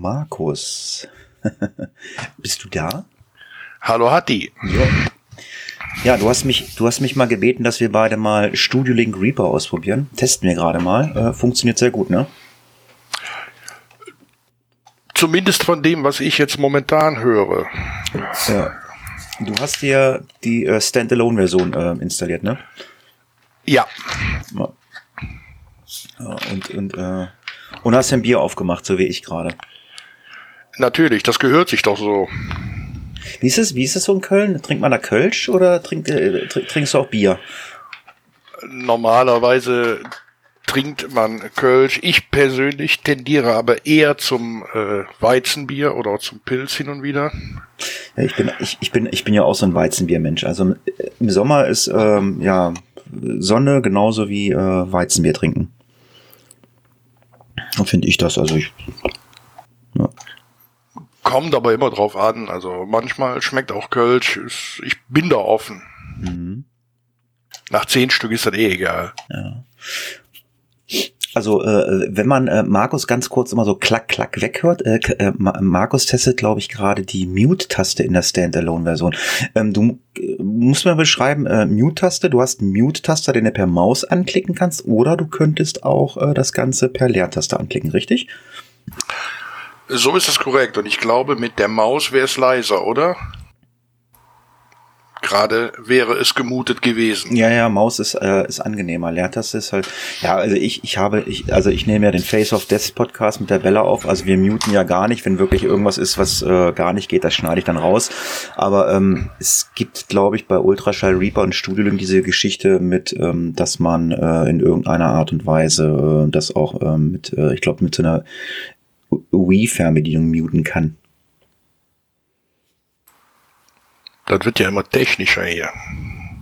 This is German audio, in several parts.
Markus. Bist du da? Hallo Hatti. Ja. ja, du hast mich, du hast mich mal gebeten, dass wir beide mal Studio Link Reaper ausprobieren. Testen wir gerade mal. Äh, funktioniert sehr gut, ne? Zumindest von dem, was ich jetzt momentan höre. Ja. Du hast dir die äh, Standalone-Version äh, installiert, ne? Ja. ja. und und, äh, und hast ein Bier aufgemacht, so wie ich gerade. Natürlich, das gehört sich doch so. Wie ist es, wie ist es so in Köln? Trinkt man da Kölsch oder trink, äh, trinkst du auch Bier? Normalerweise trinkt man Kölsch. Ich persönlich tendiere aber eher zum äh, Weizenbier oder zum Pilz hin und wieder. Ja, ich bin, ich, ich bin, ich bin ja auch so ein Weizenbiermensch. Also im Sommer ist ähm, ja Sonne genauso wie äh, Weizenbier trinken. Finde ich das. Also ich. Kommt aber immer drauf an. Also manchmal schmeckt auch Kölsch. Ich bin da offen. Mhm. Nach zehn Stück ist das eh egal. Ja. Also äh, wenn man äh, Markus ganz kurz immer so klack klack weghört, äh, äh, Markus testet glaube ich gerade die Mute-Taste in der Standalone-Version. Ähm, du äh, musst mir beschreiben, äh, Mute-Taste, du hast einen Mute-Taster, den du per Maus anklicken kannst, oder du könntest auch äh, das Ganze per Leertaste anklicken, richtig? So ist es korrekt und ich glaube mit der Maus wäre es leiser, oder? Gerade wäre es gemutet gewesen. Ja, ja, Maus ist, äh, ist angenehmer. Leertaste ist halt, ja, also ich, ich habe, ich, also ich nehme ja den Face of Death Podcast mit der Bella auf. Also wir muten ja gar nicht, wenn wirklich irgendwas ist, was äh, gar nicht geht, das schneide ich dann raus. Aber ähm, es gibt, glaube ich, bei Ultraschall Reaper und Studio Link diese Geschichte mit, ähm, dass man äh, in irgendeiner Art und Weise äh, das auch ähm, mit, äh, ich glaube, mit so einer Wii-Fernbedienung muten kann. Das wird ja immer technischer hier.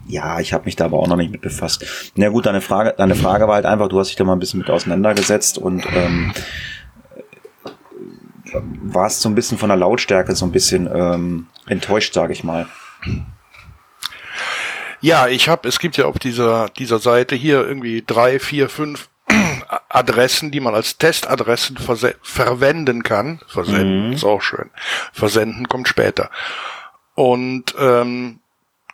Ja, ich habe mich da aber auch noch nicht mit befasst. Na gut, deine Frage, deine Frage war halt einfach, du hast dich da mal ein bisschen mit auseinandergesetzt und ähm, warst so ein bisschen von der Lautstärke so ein bisschen ähm, enttäuscht, sage ich mal. Ja, ich habe, es gibt ja auf dieser dieser Seite hier irgendwie drei, vier, fünf Adressen, die man als Testadressen verwenden kann. Versenden mhm. ist auch schön. Versenden kommt später. Und ähm,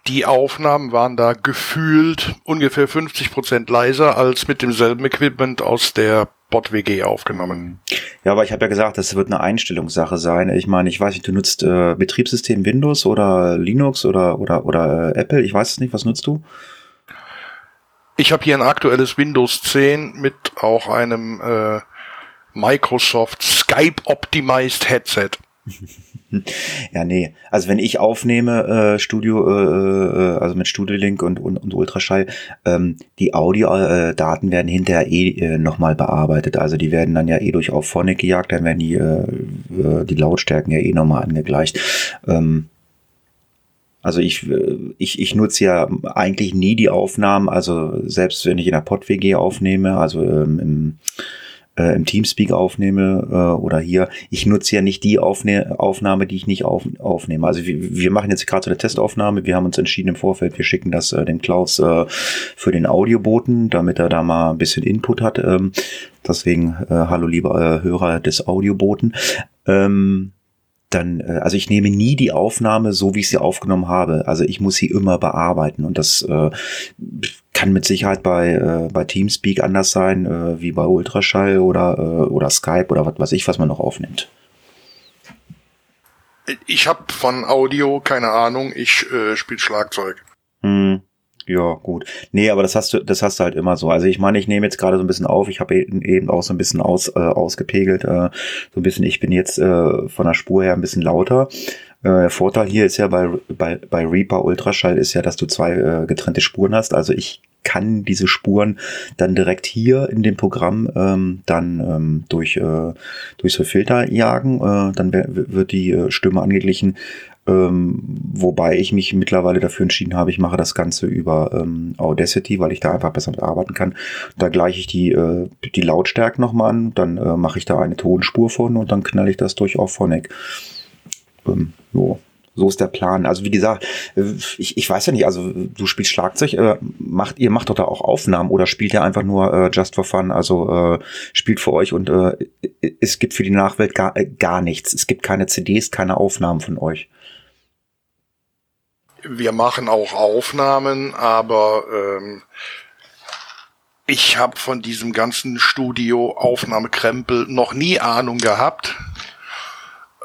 die Aufnahmen waren da gefühlt ungefähr 50 Prozent leiser als mit demselben Equipment aus der Bot-WG aufgenommen. Ja, aber ich habe ja gesagt, das wird eine Einstellungssache sein. Ich meine, ich weiß nicht, du nutzt äh, Betriebssystem Windows oder Linux oder oder oder äh, Apple. Ich weiß es nicht. Was nutzt du? Ich habe hier ein aktuelles Windows 10 mit auch einem äh, Microsoft Skype Optimized Headset. ja, nee. Also wenn ich aufnehme, äh, Studio, äh, äh, also mit Studio Link und, und, und Ultraschall, ähm, die Audiodaten äh, werden hinterher eh äh, nochmal bearbeitet. Also die werden dann ja eh durch auf Phonic gejagt, dann werden die, äh, äh die Lautstärken ja eh nochmal angegleicht. Ähm, also ich, ich, ich nutze ja eigentlich nie die Aufnahmen, also selbst wenn ich in der Pod-WG aufnehme, also ähm, im äh, im Teamspeak aufnehme äh, oder hier. Ich nutze ja nicht die Aufne Aufnahme, die ich nicht auf aufnehme. Also wir, wir machen jetzt gerade so eine Testaufnahme. Wir haben uns entschieden im Vorfeld, wir schicken das äh, dem Klaus äh, für den Audioboten, damit er da mal ein bisschen Input hat. Ähm, deswegen äh, hallo lieber äh, Hörer des Audioboten. Ähm, dann, äh, also ich nehme nie die Aufnahme so, wie ich sie aufgenommen habe. Also ich muss sie immer bearbeiten und das äh, kann mit Sicherheit bei, äh, bei Teamspeak anders sein, äh, wie bei Ultraschall oder, äh, oder Skype oder was weiß ich, was man noch aufnimmt. Ich habe von Audio keine Ahnung, ich äh, spiele Schlagzeug. Hm. Ja, gut. Nee, aber das hast du, das hast du halt immer so. Also ich meine, ich nehme jetzt gerade so ein bisschen auf, ich habe eben auch so ein bisschen aus, äh, ausgepegelt, äh, so ein bisschen, ich bin jetzt äh, von der Spur her ein bisschen lauter. Äh, der Vorteil hier ist ja bei, bei, bei Reaper Ultraschall ist ja, dass du zwei äh, getrennte Spuren hast. Also ich kann diese Spuren dann direkt hier in dem Programm ähm, dann ähm, durch, äh, durch so Filter jagen. Äh, dann wird die äh, Stimme angeglichen ähm, wobei ich mich mittlerweile dafür entschieden habe, ich mache das Ganze über ähm, Audacity, weil ich da einfach besser mit arbeiten kann. Da gleiche ich die, äh, die Lautstärke nochmal an, dann äh, mache ich da eine Tonspur von und dann knall ich das durch auf Phonic. Ähm, jo. so ist der Plan. Also wie gesagt, ich, ich weiß ja nicht, also du spielst Schlagzeug, äh, macht ihr macht doch da auch Aufnahmen oder spielt ihr einfach nur äh, just for fun, also äh, spielt für euch und äh, es gibt für die Nachwelt gar, äh, gar nichts. Es gibt keine CDs, keine Aufnahmen von euch. Wir machen auch Aufnahmen, aber ähm, ich habe von diesem ganzen Studio-Aufnahmekrempel noch nie Ahnung gehabt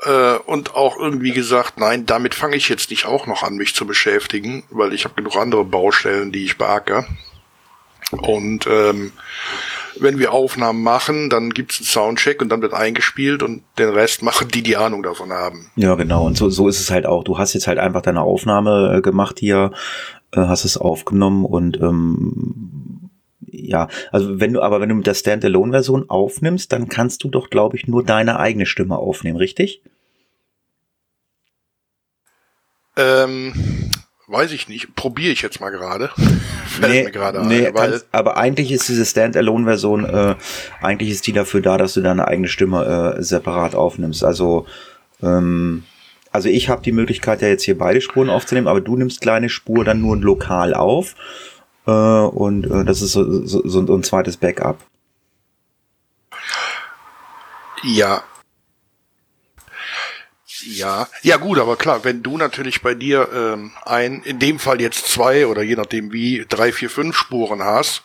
äh, und auch irgendwie gesagt, nein, damit fange ich jetzt nicht auch noch an, mich zu beschäftigen, weil ich habe genug andere Baustellen, die ich beacke. Und ähm, wenn wir Aufnahmen machen, dann gibt's einen Soundcheck und dann wird eingespielt und den Rest machen die, die Ahnung davon haben. Ja, genau. Und so, so ist es halt auch. Du hast jetzt halt einfach deine Aufnahme äh, gemacht hier, äh, hast es aufgenommen und ähm, ja, also wenn du, aber wenn du mit der Standalone-Version aufnimmst, dann kannst du doch, glaube ich, nur deine eigene Stimme aufnehmen, richtig? Ähm, weiß ich nicht. Probiere ich jetzt mal gerade. Nee, mir gerade nee, ein. Weil aber eigentlich ist diese Standalone-Version, äh, eigentlich ist die dafür da, dass du deine eigene Stimme äh, separat aufnimmst. Also, ähm, also ich habe die Möglichkeit ja jetzt hier beide Spuren aufzunehmen, aber du nimmst kleine Spur dann nur lokal auf äh, und äh, das ist so, so, so ein zweites Backup. Ja, ja, ja gut, aber klar, wenn du natürlich bei dir ähm, ein, in dem Fall jetzt zwei oder je nachdem wie, drei, vier, fünf Spuren hast,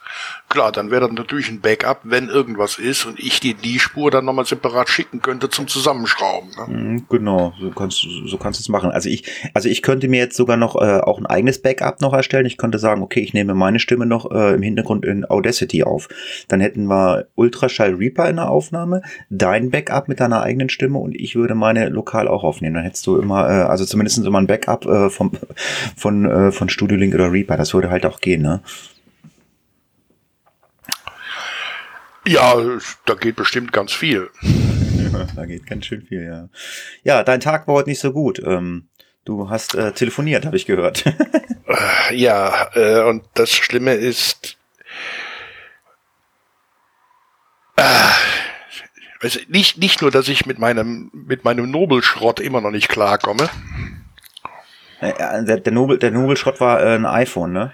klar, dann wäre das natürlich ein Backup, wenn irgendwas ist und ich dir die Spur dann nochmal separat schicken könnte zum Zusammenschrauben. Ne? Mhm, genau, so kannst, so kannst du es machen. Also ich, also ich könnte mir jetzt sogar noch äh, auch ein eigenes Backup noch erstellen. Ich könnte sagen, okay, ich nehme meine Stimme noch äh, im Hintergrund in Audacity auf. Dann hätten wir Ultraschall Reaper in der Aufnahme, dein Backup mit deiner eigenen Stimme und ich würde meine lokal auch aufnehmen. Dann hättest du immer, äh, also zumindest immer ein Backup äh, vom, von, äh, von Studio Link oder Reaper. Das würde halt auch gehen, ne? Ja, da geht bestimmt ganz viel. da geht ganz schön viel, ja. Ja, dein Tag war heute nicht so gut. Ähm, du hast äh, telefoniert, habe ich gehört. Äh, ja, äh, und das Schlimme ist, äh, also nicht, nicht nur, dass ich mit meinem, mit meinem Nobelschrott immer noch nicht klarkomme. Äh, der, der, Nobel, der Nobelschrott war äh, ein iPhone, ne?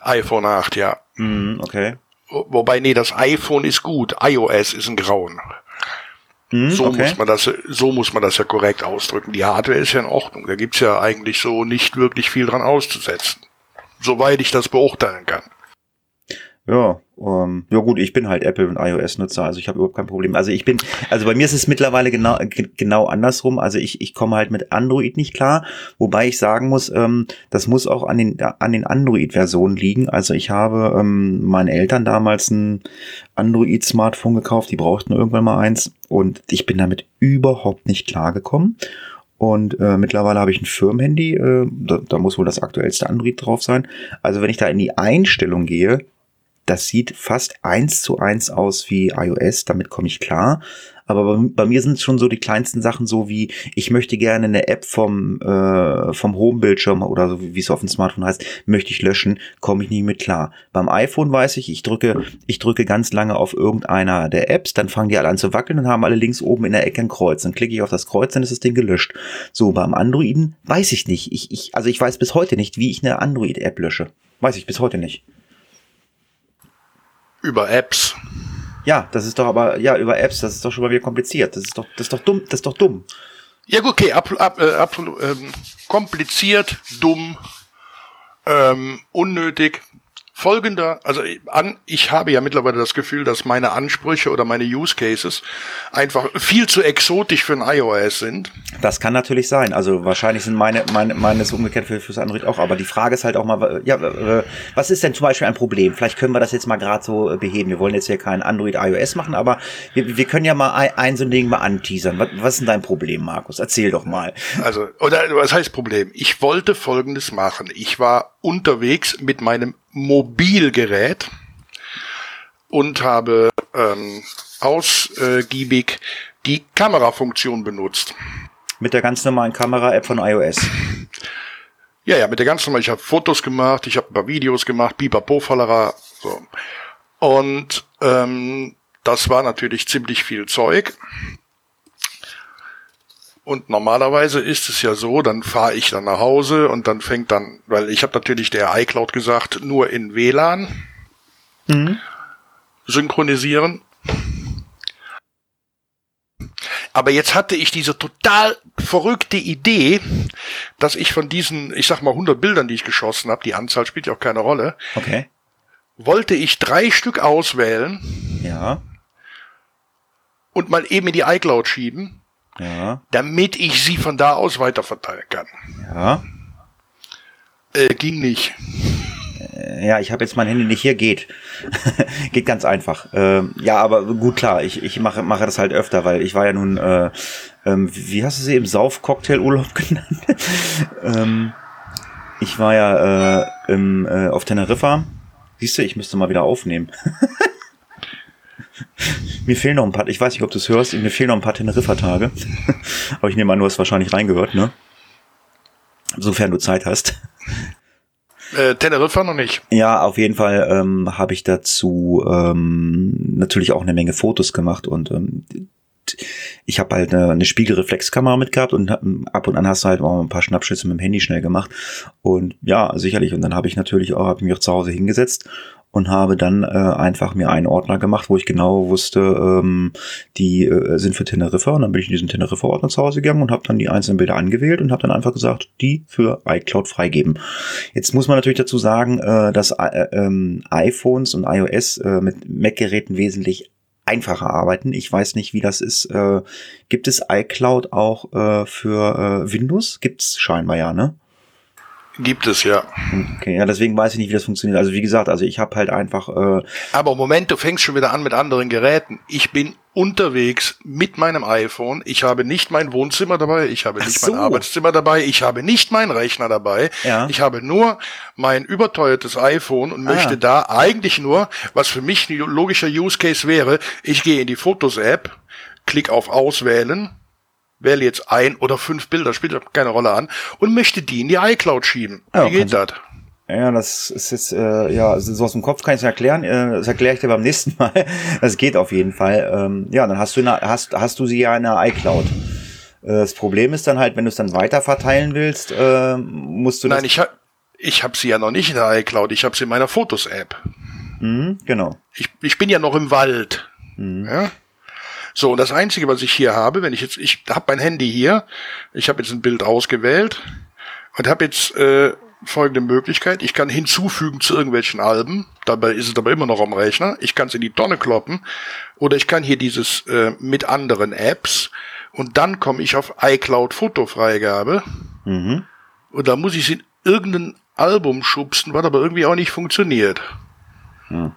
iPhone 8, ja. Mm, okay. Wobei, nee, das iPhone ist gut. iOS ist ein Grauen. Hm, so okay. muss man das, so muss man das ja korrekt ausdrücken. Die Hardware ist ja in Ordnung. Da gibt's ja eigentlich so nicht wirklich viel dran auszusetzen. Soweit ich das beurteilen kann. Ja, ähm, ja gut, ich bin halt Apple und iOS-Nutzer, also ich habe überhaupt kein Problem. Also ich bin, also bei mir ist es mittlerweile genau genau andersrum. Also ich ich komme halt mit Android nicht klar, wobei ich sagen muss, ähm, das muss auch an den an den Android-Versionen liegen. Also ich habe ähm, meinen Eltern damals ein Android-Smartphone gekauft, die brauchten irgendwann mal eins und ich bin damit überhaupt nicht klargekommen. Und äh, mittlerweile habe ich ein Firmenhandy, äh, da, da muss wohl das aktuellste Android drauf sein. Also wenn ich da in die Einstellung gehe, das sieht fast eins zu eins aus wie iOS, damit komme ich klar. Aber bei, bei mir sind es schon so die kleinsten Sachen, so wie ich möchte gerne eine App vom, äh, vom Home-Bildschirm oder so wie es auf dem Smartphone heißt, möchte ich löschen, komme ich nicht mit klar. Beim iPhone weiß ich, ich drücke, ich drücke ganz lange auf irgendeiner der Apps, dann fangen die alle an zu wackeln und haben alle links oben in der Ecke ein Kreuz. Dann klicke ich auf das Kreuz, dann ist das Ding gelöscht. So, beim Androiden weiß ich nicht. Ich, ich, also ich weiß bis heute nicht, wie ich eine Android-App lösche. Weiß ich bis heute nicht. Über Apps. Ja, das ist doch aber, ja, über Apps, das ist doch schon mal wieder kompliziert. Das ist doch, das ist doch dumm, das ist doch dumm. Ja gut, okay, ab, ab, äh, absolut ähm, kompliziert, dumm, ähm, unnötig folgender, also an, ich habe ja mittlerweile das Gefühl, dass meine Ansprüche oder meine Use Cases einfach viel zu exotisch für ein iOS sind. Das kann natürlich sein. Also wahrscheinlich sind meine, meine, meine ist umgekehrt für, fürs Android auch. Aber die Frage ist halt auch mal, ja, was ist denn zum Beispiel ein Problem? Vielleicht können wir das jetzt mal gerade so beheben. Wir wollen jetzt hier kein Android iOS machen, aber wir, wir können ja mal ein, ein so ein Ding mal anteasern. Was, was ist denn dein Problem, Markus? Erzähl doch mal. Also, oder was heißt Problem? Ich wollte Folgendes machen. Ich war unterwegs mit meinem Mobilgerät und habe ähm, ausgiebig die Kamerafunktion benutzt. Mit der ganz normalen Kamera-App von iOS. Ja, ja, mit der ganz normalen. Ich habe Fotos gemacht, ich habe ein paar Videos gemacht, Bipapo, Fallera, so. Und ähm, das war natürlich ziemlich viel Zeug. Und normalerweise ist es ja so, dann fahre ich dann nach Hause und dann fängt dann, weil ich habe natürlich der iCloud gesagt, nur in WLAN mhm. synchronisieren. Aber jetzt hatte ich diese total verrückte Idee, dass ich von diesen, ich sag mal 100 Bildern, die ich geschossen habe, die Anzahl spielt ja auch keine Rolle. Okay. Wollte ich drei Stück auswählen. Ja. Und mal eben in die iCloud schieben. Ja. Damit ich sie von da aus weiterverteilen kann. Ja. Äh, ging nicht. Äh, ja, ich habe jetzt mein Handy nicht hier, geht. geht ganz einfach. Ähm, ja, aber gut, klar, ich, ich mache, mache das halt öfter, weil ich war ja nun, äh, ähm, wie hast du sie im Sauf-Cocktail-Urlaub genannt? ähm, ich war ja äh, im, äh, auf Teneriffa. Siehst du, ich müsste mal wieder aufnehmen. mir fehlen noch ein paar, ich weiß nicht, ob du es hörst, mir fehlen noch ein paar Teneriffa-Tage. aber ich nehme an, du hast wahrscheinlich reingehört, ne? Sofern du Zeit hast. Äh, Teneriffa noch nicht. Ja, auf jeden Fall ähm, habe ich dazu ähm, natürlich auch eine Menge Fotos gemacht und ähm, ich habe halt eine, eine Spiegelreflexkamera mitgehabt und ab und an hast du halt auch ein paar Schnappschüsse mit dem Handy schnell gemacht und ja, sicherlich und dann habe ich natürlich auch, hab mich auch zu Hause hingesetzt und habe dann äh, einfach mir einen Ordner gemacht, wo ich genau wusste, ähm, die äh, sind für Teneriffa. Und dann bin ich in diesen Teneriffa-Ordner zu Hause gegangen und habe dann die einzelnen Bilder angewählt und habe dann einfach gesagt, die für iCloud freigeben. Jetzt muss man natürlich dazu sagen, äh, dass äh, ähm, iPhones und iOS äh, mit Mac-Geräten wesentlich einfacher arbeiten. Ich weiß nicht, wie das ist. Äh, gibt es iCloud auch äh, für äh, Windows? Gibt's scheinbar ja, ne? Gibt es, ja. Okay, ja, deswegen weiß ich nicht, wie das funktioniert. Also wie gesagt, also ich habe halt einfach. Äh Aber Moment, du fängst schon wieder an mit anderen Geräten. Ich bin unterwegs mit meinem iPhone. Ich habe nicht mein Wohnzimmer dabei, ich habe nicht so. mein Arbeitszimmer dabei, ich habe nicht meinen Rechner dabei. Ja. Ich habe nur mein überteuertes iPhone und ah. möchte da eigentlich nur, was für mich ein logischer Use Case wäre, ich gehe in die Fotos-App, klick auf Auswählen, wähle jetzt ein oder fünf Bilder, spielt keine Rolle an, und möchte die in die iCloud schieben. Ja, Wie geht das? Ja, das ist jetzt, äh, ja, so aus dem Kopf kann ich es erklären. Äh, das erkläre ich dir beim nächsten Mal. Das geht auf jeden Fall. Ähm, ja, dann hast du, eine, hast, hast du sie ja in der iCloud. Äh, das Problem ist dann halt, wenn du es dann weiter verteilen willst, äh, musst du Nein, ich habe ich hab sie ja noch nicht in der iCloud, ich habe sie in meiner Fotos-App. Mhm, genau. Ich, ich bin ja noch im Wald. Mhm. Ja? So, und das Einzige, was ich hier habe, wenn ich jetzt, ich habe mein Handy hier, ich habe jetzt ein Bild ausgewählt und habe jetzt äh, folgende Möglichkeit. Ich kann hinzufügen zu irgendwelchen Alben, dabei ist es aber immer noch am Rechner. Ich kann es in die Tonne kloppen oder ich kann hier dieses äh, mit anderen Apps und dann komme ich auf iCloud Fotofreigabe mhm. und da muss ich es in irgendein Album schubsen, was aber irgendwie auch nicht funktioniert.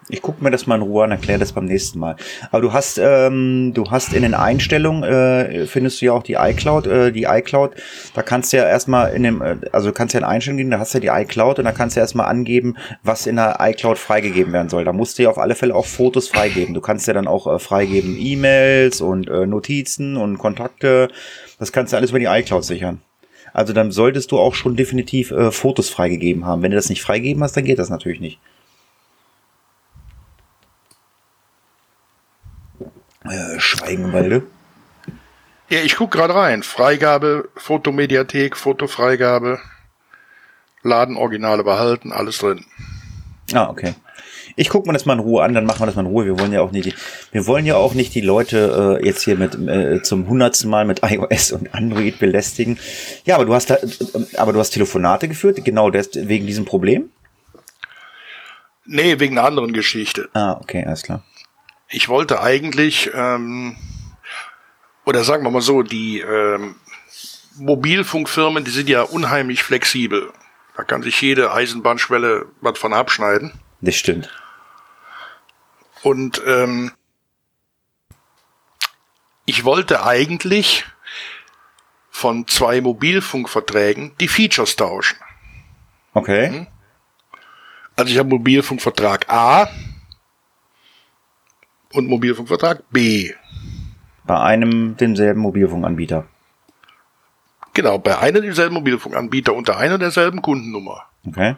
Ich gucke mir das mal in Ruhe an, erkläre das beim nächsten Mal. Aber du hast, ähm, du hast in den Einstellungen, äh, findest du ja auch die iCloud, äh, die iCloud, da kannst du ja erstmal in dem, äh, also du kannst ja in Einstellungen gehen, da hast du ja die iCloud und da kannst du ja erstmal angeben, was in der iCloud freigegeben werden soll. Da musst du ja auf alle Fälle auch Fotos freigeben. Du kannst ja dann auch äh, freigeben E-Mails und äh, Notizen und Kontakte. Das kannst du alles über die iCloud sichern. Also dann solltest du auch schon definitiv äh, Fotos freigegeben haben. Wenn du das nicht freigegeben hast, dann geht das natürlich nicht. Äh, Schweigenwalde. Ja, ich guck gerade rein. Freigabe, Fotomediathek, Fotofreigabe, Ladenoriginale behalten, alles drin. Ah, okay. Ich gucke mir das mal in Ruhe an, dann machen wir das mal in Ruhe. Wir wollen ja auch nicht, wir wollen ja auch nicht die Leute äh, jetzt hier mit äh, zum hundertsten Mal mit iOS und Android belästigen. Ja, aber du hast da, äh, aber du hast Telefonate geführt, genau das, wegen diesem Problem? Nee, wegen einer anderen Geschichte. Ah, okay, alles klar ich wollte eigentlich, ähm, oder sagen wir mal so, die ähm, Mobilfunkfirmen, die sind ja unheimlich flexibel. Da kann sich jede Eisenbahnschwelle was von abschneiden. Das stimmt. Und ähm, ich wollte eigentlich von zwei Mobilfunkverträgen die Features tauschen. Okay. Mhm. Also ich habe Mobilfunkvertrag A, und Mobilfunkvertrag B. Bei einem demselben Mobilfunkanbieter. Genau, bei einem demselben Mobilfunkanbieter unter einer derselben Kundennummer. Okay.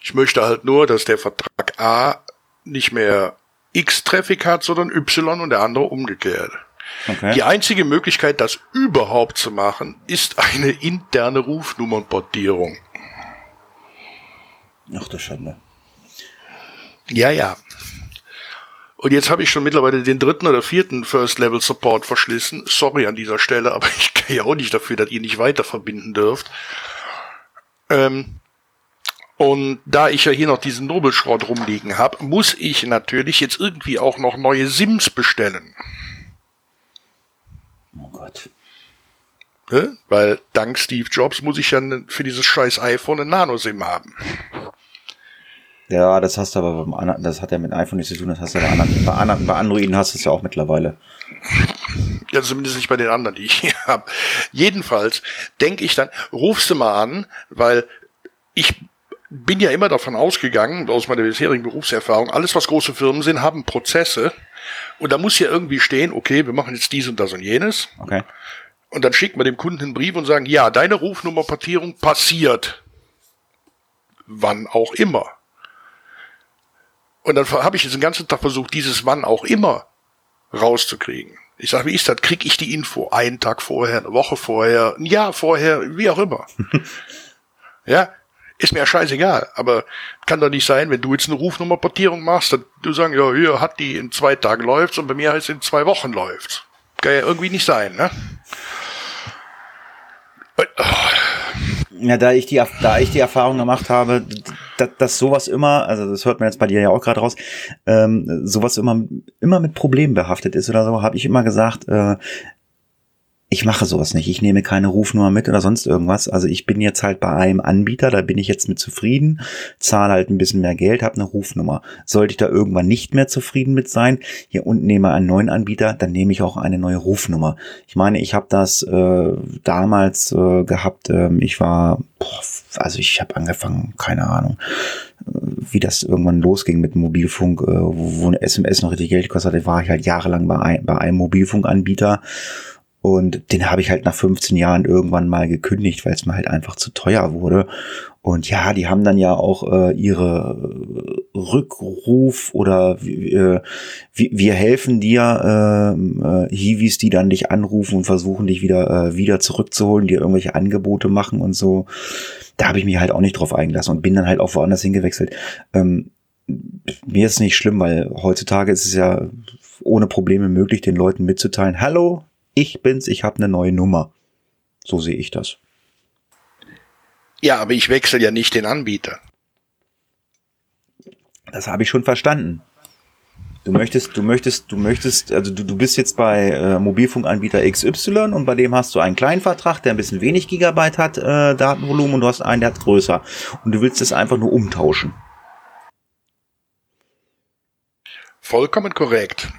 Ich möchte halt nur, dass der Vertrag A nicht mehr X-Traffic hat, sondern Y und der andere umgekehrt. Okay. Die einzige Möglichkeit, das überhaupt zu machen, ist eine interne Rufnummernportierung. Ach du Schande. Ja, ja. Und jetzt habe ich schon mittlerweile den dritten oder vierten First Level Support verschlissen. Sorry an dieser Stelle, aber ich kann ja auch nicht dafür, dass ihr nicht weiter verbinden dürft. Ähm, und da ich ja hier noch diesen Nobelschrott rumliegen habe, muss ich natürlich jetzt irgendwie auch noch neue Sims bestellen. Oh Gott. Ne? Weil dank Steve Jobs muss ich ja für dieses scheiß iPhone ein Nano-SIM haben. Ja, das hast du aber beim anderen, das hat ja mit iPhone nichts zu tun, das hast du bei anderen, bei, anderen, bei Androiden hast du es ja auch mittlerweile. Ja, zumindest nicht bei den anderen, die ich hier habe. Jedenfalls denke ich dann, rufst du mal an, weil ich bin ja immer davon ausgegangen, aus meiner bisherigen Berufserfahrung, alles was große Firmen sind, haben Prozesse. Und da muss ja irgendwie stehen, okay, wir machen jetzt dies und das und jenes. Okay. Und dann schickt man dem Kunden einen Brief und sagen, ja, deine Rufnummerportierung passiert. Wann auch immer. Und dann habe ich jetzt den ganzen Tag versucht, dieses Wann auch immer rauszukriegen. Ich sage, wie ist das? Krieg ich die Info einen Tag vorher, eine Woche vorher, ein Jahr vorher, wie auch immer. ja, ist mir ja scheißegal. Aber kann doch nicht sein, wenn du jetzt eine Rufnummerportierung machst, dass du sagen, ja, hier hat die in zwei Tagen läuft's und bei mir heißt es in zwei Wochen läuft's. Kann ja irgendwie nicht sein, ne? Ja, da ich die, da ich die Erfahrung gemacht habe, dass, dass sowas immer, also das hört man jetzt bei dir ja auch gerade raus, ähm, sowas immer, immer mit Problemen behaftet ist oder so, habe ich immer gesagt, äh, ich mache sowas nicht. Ich nehme keine Rufnummer mit oder sonst irgendwas. Also ich bin jetzt halt bei einem Anbieter, da bin ich jetzt mit zufrieden, zahle halt ein bisschen mehr Geld, habe eine Rufnummer. Sollte ich da irgendwann nicht mehr zufrieden mit sein, hier unten nehme einen neuen Anbieter, dann nehme ich auch eine neue Rufnummer. Ich meine, ich habe das äh, damals äh, gehabt, äh, ich war, boah, also ich habe angefangen, keine Ahnung, äh, wie das irgendwann losging mit Mobilfunk, äh, wo, wo eine SMS noch richtig Geld kostet, war ich halt jahrelang bei, ein, bei einem Mobilfunkanbieter und den habe ich halt nach 15 Jahren irgendwann mal gekündigt, weil es mir halt einfach zu teuer wurde. Und ja, die haben dann ja auch äh, ihre Rückruf oder äh, wir helfen dir, äh, äh, Hiwis, die dann dich anrufen und versuchen, dich wieder, äh, wieder zurückzuholen, dir irgendwelche Angebote machen und so. Da habe ich mich halt auch nicht drauf eingelassen und bin dann halt auch woanders hingewechselt. Ähm, mir ist nicht schlimm, weil heutzutage ist es ja ohne Probleme möglich, den Leuten mitzuteilen, hallo, ich bin's, ich habe eine neue Nummer. So sehe ich das. Ja, aber ich wechsle ja nicht den Anbieter. Das habe ich schon verstanden. Du möchtest, du möchtest, du möchtest, also du, du bist jetzt bei äh, Mobilfunkanbieter XY und bei dem hast du einen kleinen Vertrag, der ein bisschen wenig Gigabyte hat, äh, Datenvolumen und du hast einen, der hat größer. Und du willst es einfach nur umtauschen. Vollkommen korrekt.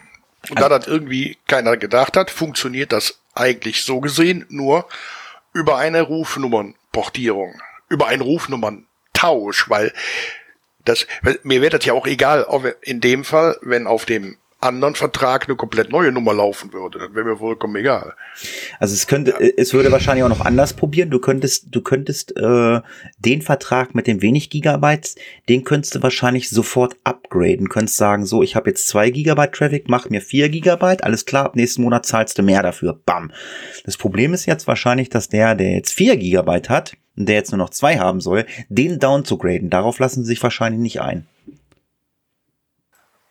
Und da das irgendwie keiner gedacht hat, funktioniert das eigentlich so gesehen nur über eine Rufnummernportierung, über einen Rufnummerntausch, weil das, mir wäre das ja auch egal, in dem Fall, wenn auf dem anderen Vertrag eine komplett neue Nummer laufen würde. Das wäre mir vollkommen egal. Also es könnte, ja. es würde wahrscheinlich auch noch anders probieren. Du könntest, du könntest äh, den Vertrag mit den wenig Gigabytes, den könntest du wahrscheinlich sofort upgraden. Könntest sagen, so, ich habe jetzt zwei Gigabyte Traffic, mach mir vier Gigabyte, alles klar, ab nächsten Monat zahlst du mehr dafür. Bam. Das Problem ist jetzt wahrscheinlich, dass der, der jetzt vier Gigabyte hat, und der jetzt nur noch zwei haben soll, den down zu graden. Darauf lassen sie sich wahrscheinlich nicht ein.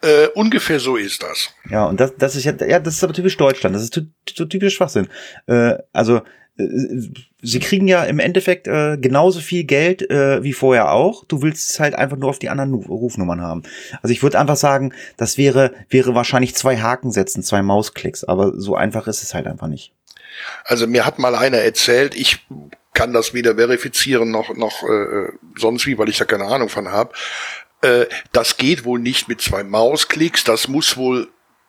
Äh, ungefähr so ist das. Ja, und das, das ist ja, ja, das ist aber typisch Deutschland. Das ist so typisch Schwachsinn. Äh, also, äh, sie kriegen ja im Endeffekt äh, genauso viel Geld äh, wie vorher auch. Du willst es halt einfach nur auf die anderen Rufnummern haben. Also ich würde einfach sagen, das wäre, wäre wahrscheinlich zwei Haken setzen, zwei Mausklicks, aber so einfach ist es halt einfach nicht. Also mir hat mal einer erzählt, ich kann das weder verifizieren noch, noch äh, sonst wie, weil ich da keine Ahnung von habe. Äh, das geht wohl nicht mit zwei Mausklicks. Das muss wohl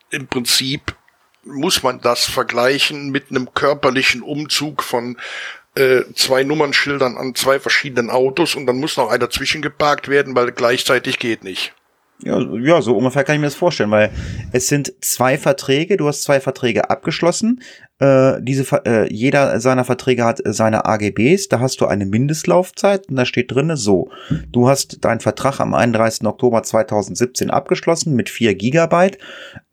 im Prinzip muss man das vergleichen mit einem körperlichen Umzug von äh, zwei Nummernschildern an zwei verschiedenen Autos und dann muss noch einer zwischengeparkt werden, weil gleichzeitig geht nicht. Ja, ja, so ungefähr kann ich mir das vorstellen, weil es sind zwei Verträge, du hast zwei Verträge abgeschlossen. Äh, diese, äh, jeder seiner Verträge hat seine AGBs, da hast du eine Mindestlaufzeit und da steht drinne so, du hast deinen Vertrag am 31. Oktober 2017 abgeschlossen mit 4 Gigabyte,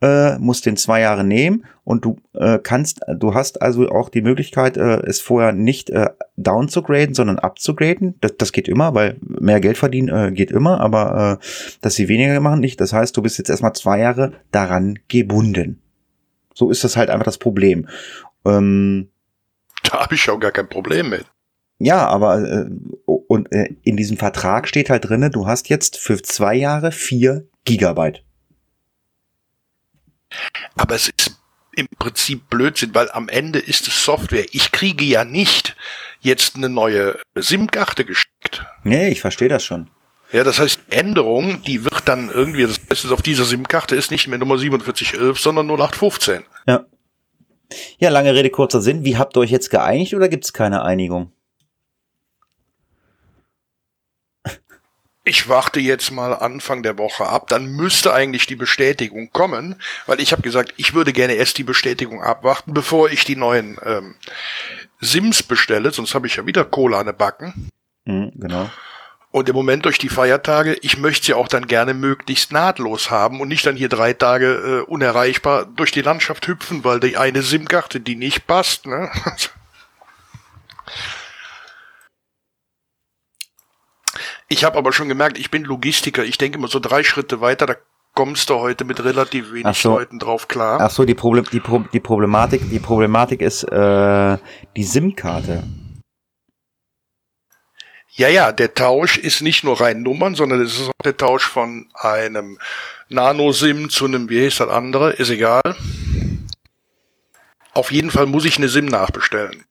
äh, musst den zwei Jahre nehmen und du äh, kannst, du hast also auch die Möglichkeit, äh, es vorher nicht äh, down zu graden, sondern abzugraden. Das, das geht immer, weil mehr Geld verdienen äh, geht immer, aber äh, dass sie weniger machen nicht. Das heißt, du bist jetzt erstmal zwei Jahre daran gebunden. So ist das halt einfach das Problem. Ähm, da habe ich auch gar kein Problem mit. Ja, aber äh, und äh, in diesem Vertrag steht halt drinne, du hast jetzt für zwei Jahre vier Gigabyte. Aber es ist im Prinzip Blödsinn, weil am Ende ist es Software. Ich kriege ja nicht jetzt eine neue SIM-Karte geschickt. Nee, ich verstehe das schon. Ja, das heißt, Änderung, die wird dann irgendwie, das heißt, auf dieser SIM-Karte ist nicht mehr Nummer 4711, sondern 0815. Ja. Ja, lange Rede, kurzer Sinn. Wie habt ihr euch jetzt geeinigt oder gibt es keine Einigung? Ich warte jetzt mal Anfang der Woche ab, dann müsste eigentlich die Bestätigung kommen, weil ich habe gesagt, ich würde gerne erst die Bestätigung abwarten, bevor ich die neuen ähm, Sims bestelle, sonst habe ich ja wieder Cola an der Backen. Mhm, genau. Und im Moment durch die Feiertage, ich möchte sie auch dann gerne möglichst nahtlos haben und nicht dann hier drei Tage äh, unerreichbar durch die Landschaft hüpfen, weil die eine SIM-Karte, die nicht passt, ne? Ich habe aber schon gemerkt, ich bin Logistiker. Ich denke immer so drei Schritte weiter, da kommst du heute mit relativ wenig so. Leuten drauf klar. Ach so, die, Problem, die, Pro die Problematik, die Problematik ist äh, die SIM-Karte. Ja, ja, der Tausch ist nicht nur rein Nummern, sondern es ist auch der Tausch von einem Nano-SIM zu einem, wie heißt das andere, ist egal. Auf jeden Fall muss ich eine SIM nachbestellen.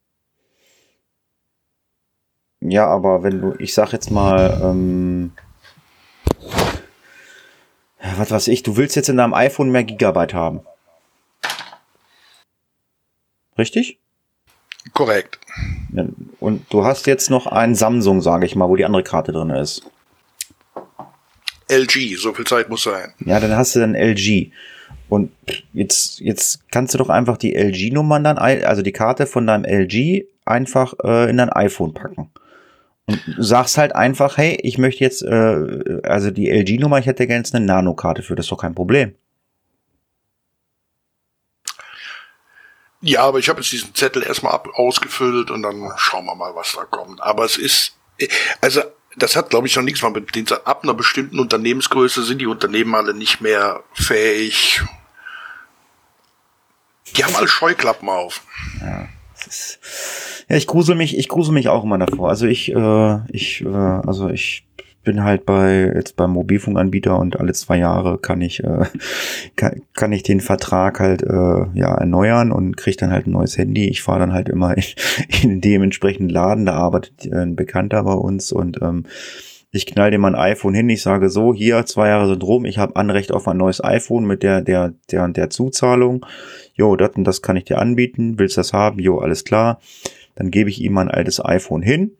Ja, aber wenn du, ich sag jetzt mal, ähm, was weiß ich, du willst jetzt in deinem iPhone mehr Gigabyte haben. Richtig? Korrekt. Und du hast jetzt noch ein Samsung, sage ich mal, wo die andere Karte drin ist. LG, so viel Zeit muss sein. Ja, dann hast du dann LG. Und jetzt, jetzt kannst du doch einfach die LG-Nummern dann, also die Karte von deinem LG einfach äh, in dein iPhone packen. Und sagst halt einfach, hey, ich möchte jetzt, äh, also die LG-Nummer, ich hätte gerne eine Nano-Karte für, das ist doch kein Problem. Ja, aber ich habe jetzt diesen Zettel erstmal ab ausgefüllt und dann schauen wir mal, was da kommt. Aber es ist, also das hat, glaube ich, noch nichts mal mit den ab einer bestimmten Unternehmensgröße sind die Unternehmen alle nicht mehr fähig. Die haben alle Scheuklappen auf. Ja, ist, ja ich grusel mich, ich grusel mich auch immer davor. Also ich, äh, ich, äh, also ich bin halt bei jetzt beim Mobilfunkanbieter und alle zwei Jahre kann ich äh, kann, kann ich den Vertrag halt äh, ja erneuern und kriege dann halt ein neues Handy. Ich fahre dann halt immer in, in dem entsprechenden Laden, da arbeitet ein Bekannter bei uns und ähm, ich knall dir mein iPhone hin, ich sage so, hier, zwei Jahre sind rum, ich habe Anrecht auf ein neues iPhone mit der, der, der der Zuzahlung. Jo, das und das kann ich dir anbieten, willst das haben? Jo, alles klar. Dann gebe ich ihm mein altes iPhone hin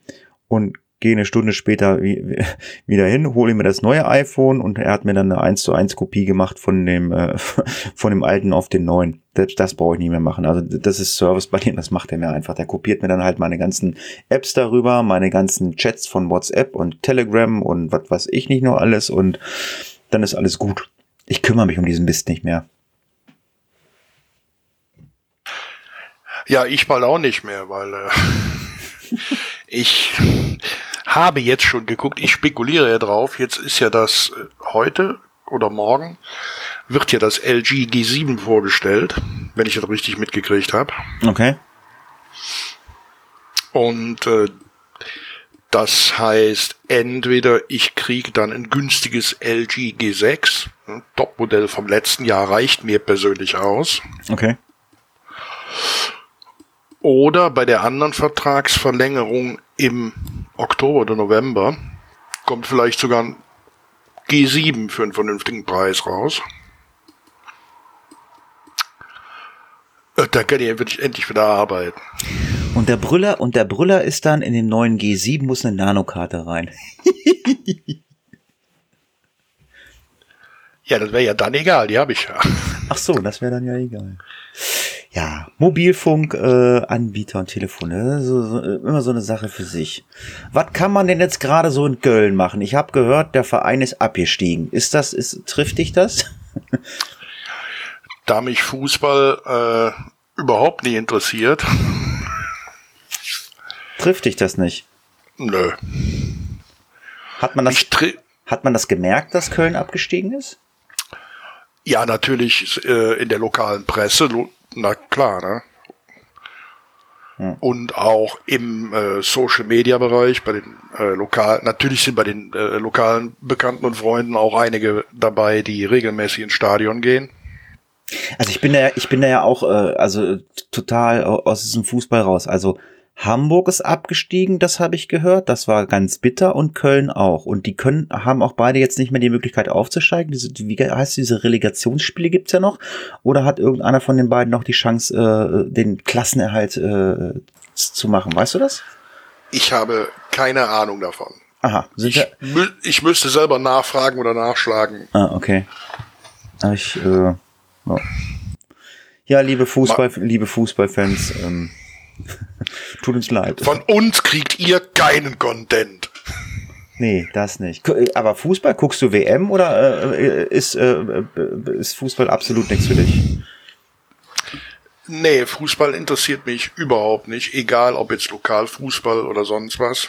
und gehe eine Stunde später wieder hin, hole mir das neue iPhone und er hat mir dann eine 1 zu 1 Kopie gemacht von dem, äh, von dem alten auf den neuen. Das, das brauche ich nicht mehr machen. Also das ist Service bei dem, das macht er mir einfach. Der kopiert mir dann halt meine ganzen Apps darüber, meine ganzen Chats von WhatsApp und Telegram und was weiß ich nicht nur alles und dann ist alles gut. Ich kümmere mich um diesen Mist nicht mehr. Ja, ich mal auch nicht mehr, weil äh, ich habe jetzt schon geguckt, ich spekuliere ja drauf, jetzt ist ja das äh, heute oder morgen wird ja das LG G7 vorgestellt, wenn ich das richtig mitgekriegt habe. Okay. Und äh, das heißt, entweder ich kriege dann ein günstiges LG G6, ein Topmodell vom letzten Jahr reicht mir persönlich aus. Okay. Oder bei der anderen Vertragsverlängerung im Oktober oder November kommt vielleicht sogar ein G7 für einen vernünftigen Preis raus. Äh, da kann ich endlich wieder arbeiten. Und der Brüller, und der Brüller ist dann in dem neuen G7 muss eine Nanokarte rein. Ja, das wäre ja dann egal, die habe ich ja. Ach so, das wäre dann ja egal. Ja, Mobilfunkanbieter äh, und Telefone, so, so, immer so eine Sache für sich. Was kann man denn jetzt gerade so in Köln machen? Ich habe gehört, der Verein ist abgestiegen. Ist das, ist, trifft dich das? da mich Fußball äh, überhaupt nicht interessiert. Trifft dich das nicht? Nö. Hat man das, hat man das gemerkt, dass Köln abgestiegen ist? Ja, natürlich äh, in der lokalen Presse, na klar, ne? Hm. Und auch im äh, Social Media Bereich, bei den äh, lokal, natürlich sind bei den äh, lokalen Bekannten und Freunden auch einige dabei, die regelmäßig ins Stadion gehen. Also ich bin da, ich bin da ja auch, äh, also total aus diesem Fußball raus. Also Hamburg ist abgestiegen, das habe ich gehört. Das war ganz bitter und Köln auch. Und die können, haben auch beide jetzt nicht mehr die Möglichkeit aufzusteigen. Diese, wie heißt diese Relegationsspiele gibt's ja noch? Oder hat irgendeiner von den beiden noch die Chance, äh, den Klassenerhalt äh, zu machen? Weißt du das? Ich habe keine Ahnung davon. Aha. Ich, mü ich, müsste selber nachfragen oder nachschlagen. Ah, okay. Ich, äh, oh. Ja, liebe Fußball, Ma liebe Fußballfans, ähm, Tut uns leid. Von uns kriegt ihr keinen Content. Nee, das nicht. Aber Fußball, guckst du WM oder äh, ist, äh, ist Fußball absolut nichts für dich? Nee, Fußball interessiert mich überhaupt nicht. Egal, ob jetzt Lokalfußball oder sonst was.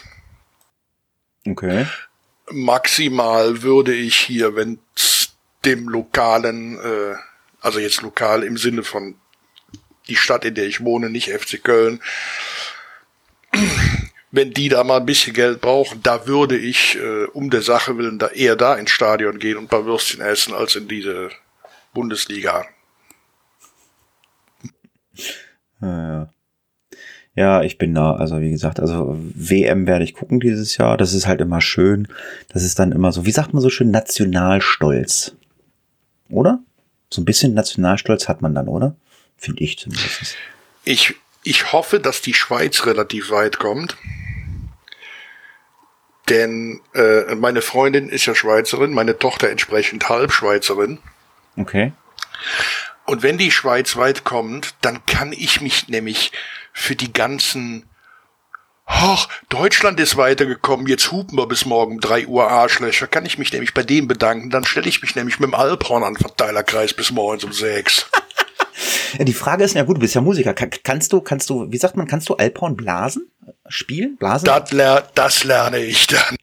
Okay. Maximal würde ich hier, wenn dem lokalen, äh, also jetzt lokal im Sinne von die Stadt, in der ich wohne, nicht FC Köln. Wenn die da mal ein bisschen Geld brauchen, da würde ich äh, um der Sache willen da eher da ins Stadion gehen und bei Würstchen essen als in diese Bundesliga. Ja, ja, ich bin da. Also wie gesagt, also WM werde ich gucken dieses Jahr. Das ist halt immer schön. Das ist dann immer so, wie sagt man so schön, Nationalstolz. Oder? So ein bisschen Nationalstolz hat man dann, oder? Finde ich zumindest. Ich, ich hoffe, dass die Schweiz relativ weit kommt. Denn äh, meine Freundin ist ja Schweizerin, meine Tochter entsprechend Halbschweizerin. Okay. Und wenn die Schweiz weit kommt, dann kann ich mich nämlich für die ganzen Ach, Deutschland ist weitergekommen, jetzt hupen wir bis morgen um drei Uhr Arschlöcher. Kann ich mich nämlich bei dem bedanken, dann stelle ich mich nämlich mit dem Alphorn an Verteilerkreis bis morgens um sechs. Die Frage ist, ja gut, du bist ja Musiker. kannst du, kannst du, wie sagt man, kannst du Alphorn blasen? Spielen? Blasen? Das, ler das lerne ich dann.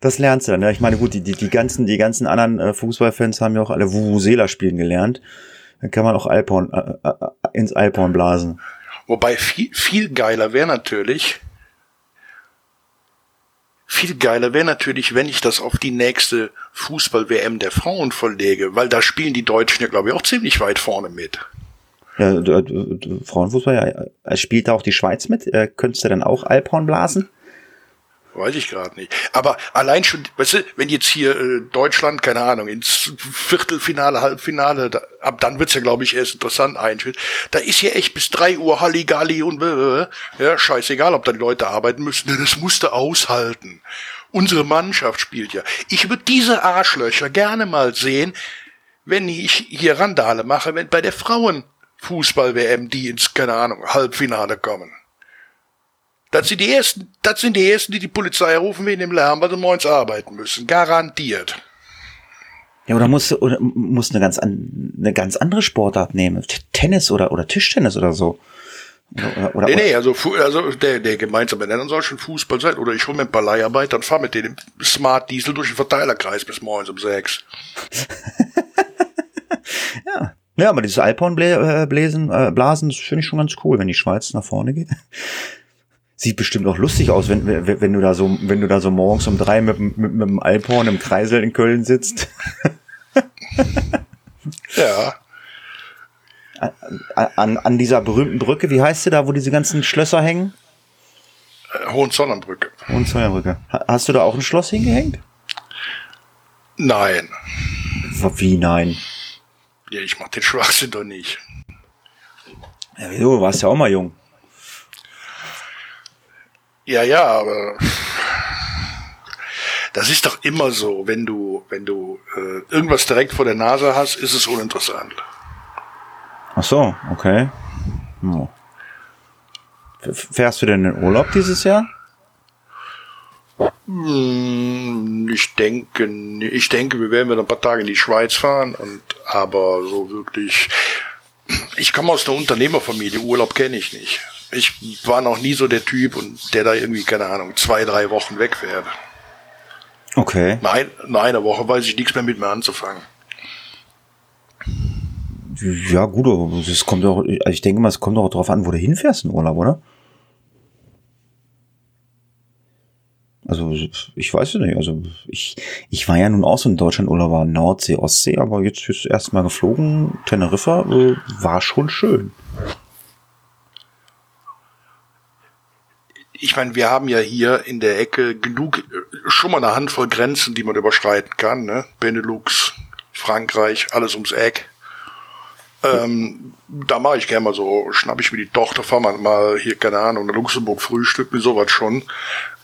Das lernst du dann, ja. Ich meine, gut, die, die, die ganzen, die ganzen anderen äh, Fußballfans haben ja auch alle Vuvuzela spielen gelernt. Dann kann man auch Alphorn, äh, äh, ins Alphorn blasen. Wobei viel, viel geiler wäre natürlich, viel geiler wäre natürlich, wenn ich das auf die nächste Fußball-WM der Frauen verlege, weil da spielen die Deutschen ja, glaube ich, auch ziemlich weit vorne mit. Du, Frauenfußball, ja, äh, spielt da auch die Schweiz mit? Äh, könntest du dann auch Alphorn blasen? Weiß ich gerade nicht. Aber allein schon, weißt du, wenn jetzt hier äh, Deutschland, keine Ahnung, ins Viertelfinale, Halbfinale, da, ab dann wird's ja, glaube ich, erst interessant eintritt. Da ist ja echt bis drei Uhr Halligalli und äh, ja, scheißegal, ob da die Leute arbeiten müssen, das musste aushalten. Unsere Mannschaft spielt ja. Ich würde diese Arschlöcher gerne mal sehen, wenn ich hier Randale mache, wenn bei der Frauen Fußball-WM, die ins, keine Ahnung, Halbfinale kommen. Das sind die ersten, das sind die ersten, die die Polizei rufen wegen dem Lärm, weil sie morgens arbeiten müssen. Garantiert. Ja, oder musst du, oder musst eine ganz, an, eine ganz andere Sportart nehmen. Tennis oder, oder Tischtennis oder so. Oder, oder, nee, nee, also, also der, der gemeinsame Nenner soll schon Fußball sein. Oder ich hole mir ein paar Leiharbeiter und fahre mit denen im Smart Diesel durch den Verteilerkreis bis morgens um sechs. ja, aber dieses Alphornbläsen, äh, Blasen, das finde ich schon ganz cool, wenn die Schweiz nach vorne geht. Sieht bestimmt auch lustig aus, wenn, wenn, wenn du da so, wenn du da so morgens um drei mit, mit, mit dem Alphorn im Kreisel in Köln sitzt. ja. An, an dieser berühmten Brücke, wie heißt sie da, wo diese ganzen Schlösser hängen? Äh, Hohenzollernbrücke. Hohenzollernbrücke. Hast du da auch ein Schloss hingehängt? Nein. Wie nein? Ja, ich mach den Schwachsinn doch nicht. Ja, wieso? Du warst ja auch mal jung. Ja, ja, aber Das ist doch immer so, wenn du, wenn du äh, irgendwas direkt vor der Nase hast, ist es uninteressant. Ach so, okay. Oh. Fährst du denn in Urlaub dieses Jahr? Hm, ich denke, ich denke, wir werden wieder ein paar Tage in die Schweiz fahren und aber so wirklich. Ich komme aus einer Unternehmerfamilie, Urlaub kenne ich nicht. Ich war noch nie so der Typ und der da irgendwie, keine Ahnung, zwei, drei Wochen weg wäre. Okay. Nein, nach einer Woche weiß ich nichts mehr mit mir anzufangen. Ja, gut, aber es kommt auch, ich denke mal, es kommt auch darauf an, wo du hinfährst in Urlaub, oder? Also ich weiß es nicht. Also ich, ich war ja nun auch so in Deutschland Urlaub, Nordsee, Ostsee, aber jetzt ist erst mal geflogen. Teneriffa äh, war schon schön. Ich meine, wir haben ja hier in der Ecke genug, äh, schon mal eine Handvoll Grenzen, die man überschreiten kann. Ne? Benelux, Frankreich, alles ums Eck. Ähm, da mache ich gerne mal so, schnapp ich mir die Tochter, fahr mal, mal hier, keine Ahnung, nach Luxemburg Frühstück, mir sowas schon.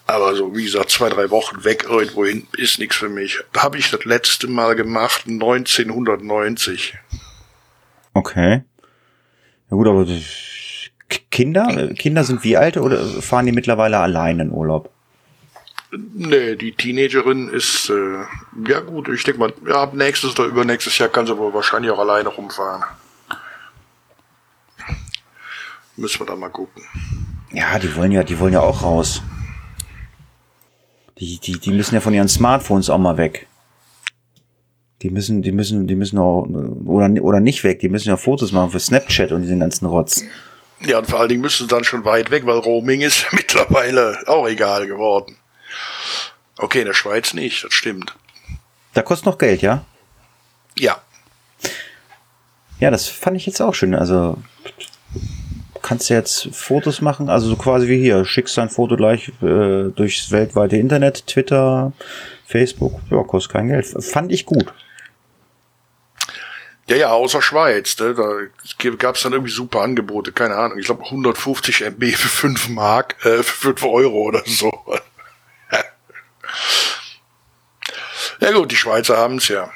Aber so, wie gesagt, zwei, drei Wochen weg irgendwohin ist nichts für mich. Habe ich das letzte Mal gemacht 1990. Okay. Ja gut, aber Kinder? Kinder sind wie alt oder fahren die mittlerweile allein in Urlaub? Nee, die Teenagerin ist, äh, ja gut, ich denke mal, ja, ab nächstes oder übernächstes Jahr kann sie wohl wahrscheinlich auch alleine rumfahren. Müssen wir da mal gucken. Ja, die wollen ja, die wollen ja auch raus. Die, die, die müssen ja von ihren Smartphones auch mal weg. Die müssen, die müssen, die müssen auch, oder, oder nicht weg, die müssen ja Fotos machen für Snapchat und diesen ganzen Rotz. Ja, und vor allen Dingen müssen sie dann schon weit weg, weil Roaming ist mittlerweile auch egal geworden. Okay, in der Schweiz nicht, das stimmt. Da kostet noch Geld, ja? Ja. Ja, das fand ich jetzt auch schön. Also, kannst du jetzt Fotos machen, also so quasi wie hier, schickst dein Foto gleich äh, durchs weltweite Internet, Twitter, Facebook, ja, kostet kein Geld. Fand ich gut. Ja, ja, außer Schweiz, ne? da gab es dann irgendwie super Angebote, keine Ahnung, ich glaube 150 MB für 5 Mark, äh, für 5 Euro oder so. ja gut, die Schweizer haben es ja.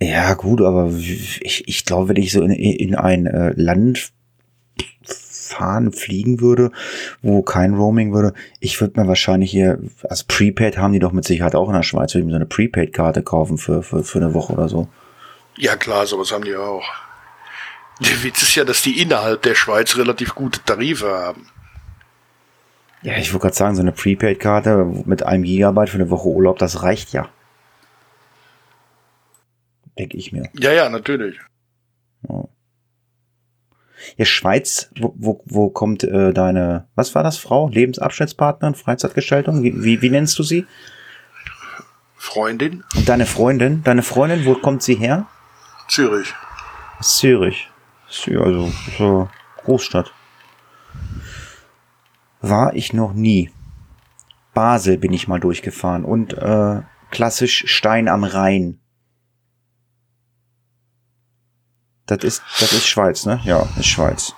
Ja, gut, aber ich, ich glaube, wenn ich so in, in ein äh, Land fahren, fliegen würde, wo kein Roaming würde, ich würde mir wahrscheinlich hier, also Prepaid haben die doch mit Sicherheit auch in der Schweiz, würde ich mir so eine Prepaid-Karte kaufen für, für, für eine Woche oder so. Ja klar, sowas haben die auch. Der Witz ist ja, dass die innerhalb der Schweiz relativ gute Tarife haben. Ja, ich wollte gerade sagen, so eine Prepaid-Karte mit einem Gigabyte für eine Woche Urlaub, das reicht ja. Denke ich mir. Ja, ja, natürlich. Ja. Ja, Schweiz, wo, wo, wo kommt äh, deine, was war das, Frau? Lebensabschnittspartnerin, Freizeitgestaltung? Wie, wie, wie nennst du sie? Freundin. Und deine Freundin? Deine Freundin, wo kommt sie her? Zürich. Zürich. Also, so Großstadt. War ich noch nie. Basel bin ich mal durchgefahren und äh, klassisch Stein am Rhein. Das ist, das ist Schweiz, ne? Ja, ist Schweiz.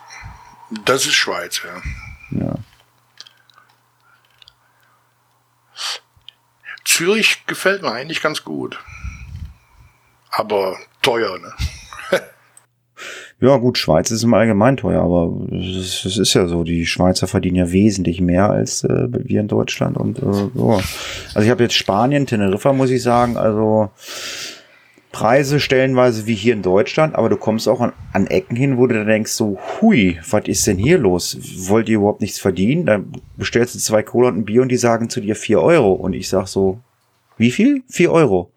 Das ist Schweiz, ja. Ja. Zürich gefällt mir eigentlich ganz gut. Aber teuer, ne? ja, gut, Schweiz ist im Allgemeinen teuer, aber es ist ja so, die Schweizer verdienen ja wesentlich mehr als äh, wir in Deutschland und äh, ja. Also ich habe jetzt Spanien, Teneriffa, muss ich sagen, also Preise stellenweise wie hier in Deutschland, aber du kommst auch an, an Ecken hin, wo du dann denkst so, hui, was ist denn hier los? Wollt ihr überhaupt nichts verdienen? Dann bestellst du zwei Cola und ein Bier und die sagen zu dir vier Euro. Und ich sag so, wie viel? Vier Euro.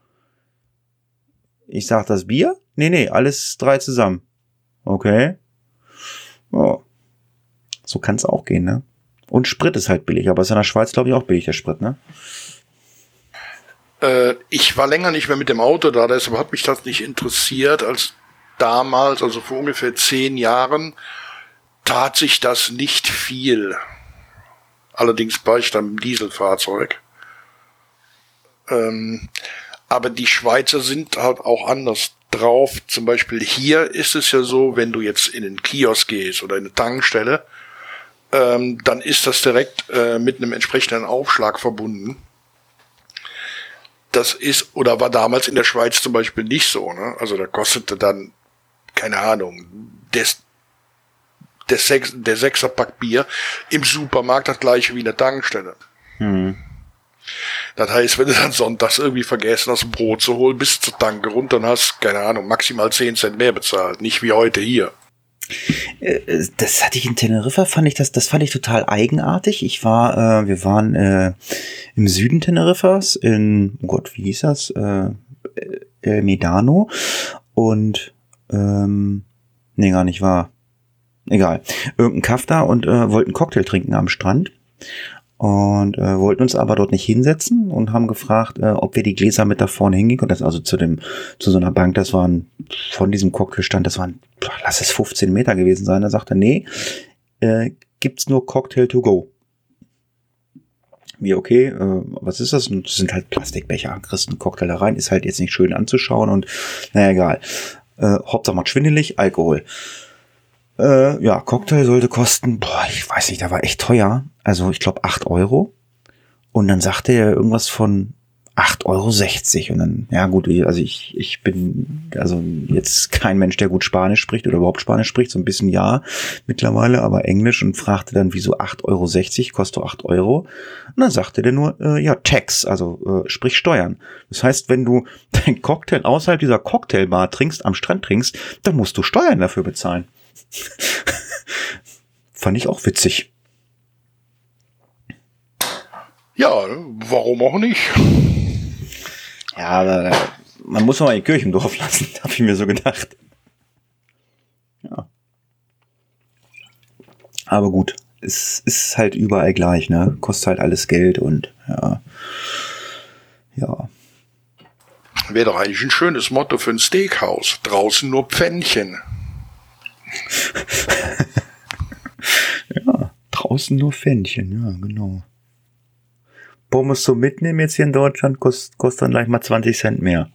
Ich sag das Bier? Nee, nee, alles drei zusammen. Okay. Oh. So kann's auch gehen, ne? Und Sprit ist halt billig, aber ist in der Schweiz, glaube ich, auch billig, der Sprit, ne? Äh, ich war länger nicht mehr mit dem Auto da, deshalb hat mich das nicht interessiert. Als damals, also vor ungefähr zehn Jahren, tat sich das nicht viel. Allerdings war ich dann im Dieselfahrzeug. Ähm, aber die Schweizer sind halt auch anders drauf. Zum Beispiel hier ist es ja so, wenn du jetzt in den Kiosk gehst oder in eine Tankstelle, ähm, dann ist das direkt äh, mit einem entsprechenden Aufschlag verbunden. Das ist, oder war damals in der Schweiz zum Beispiel nicht so, ne? Also da kostete dann, keine Ahnung, des, der, Sechs, der Sechserpack Bier im Supermarkt das gleiche wie in der Tankstelle. Hm. Das heißt, wenn du dann sonntags irgendwie vergessen hast, ein Brot zu holen, bist du zur Tanke runter und hast, keine Ahnung, maximal 10 Cent mehr bezahlt. Nicht wie heute hier. Äh, das hatte ich in Teneriffa, fand ich das, das fand ich total eigenartig. Ich war, äh, wir waren äh, im Süden Teneriffas, in, oh Gott, wie hieß das? Äh, El Medano. Und, ähm, nee, gar nicht wahr. Egal. Irgendein Kaff da und äh, wollten Cocktail trinken am Strand und äh, wollten uns aber dort nicht hinsetzen und haben gefragt, äh, ob wir die Gläser mit da vorne hingehen können. Das also zu dem zu so einer Bank, das waren von diesem Cocktailstand, das waren lass es 15 Meter gewesen sein. Da sagte, nee, äh, gibt's nur Cocktail to go. Wie okay, äh, was ist das? Das sind halt Plastikbecher. Kriegst einen Cocktail da rein, ist halt jetzt nicht schön anzuschauen und naja, egal. Äh, Hauptsache mal schwindelig, Alkohol. Äh, ja, Cocktail sollte kosten, boah, ich weiß nicht, da war echt teuer. Also ich glaube 8 Euro. Und dann sagte er irgendwas von 8,60 Euro. Und dann, ja gut, also ich, ich bin also jetzt kein Mensch, der gut Spanisch spricht oder überhaupt Spanisch spricht, so ein bisschen ja mittlerweile, aber Englisch und fragte dann, wieso 8,60 Euro, kostet 8 Euro. Und dann sagte der nur, äh, ja, Tax, also äh, sprich Steuern. Das heißt, wenn du dein Cocktail außerhalb dieser Cocktailbar trinkst, am Strand trinkst, dann musst du Steuern dafür bezahlen. Fand ich auch witzig. Ja, warum auch nicht? Ja, aber äh, man muss mal die Kirche im Dorf lassen, habe ich mir so gedacht. Ja. Aber gut, es ist halt überall gleich, ne? Kostet halt alles Geld und ja. Ja. Wäre doch eigentlich ein schönes Motto für ein Steakhouse. Draußen nur Pfännchen. ja, draußen nur Pfännchen, ja, genau. Pommes zum Mitnehmen jetzt hier in Deutschland kostet, kostet dann gleich mal 20 Cent mehr.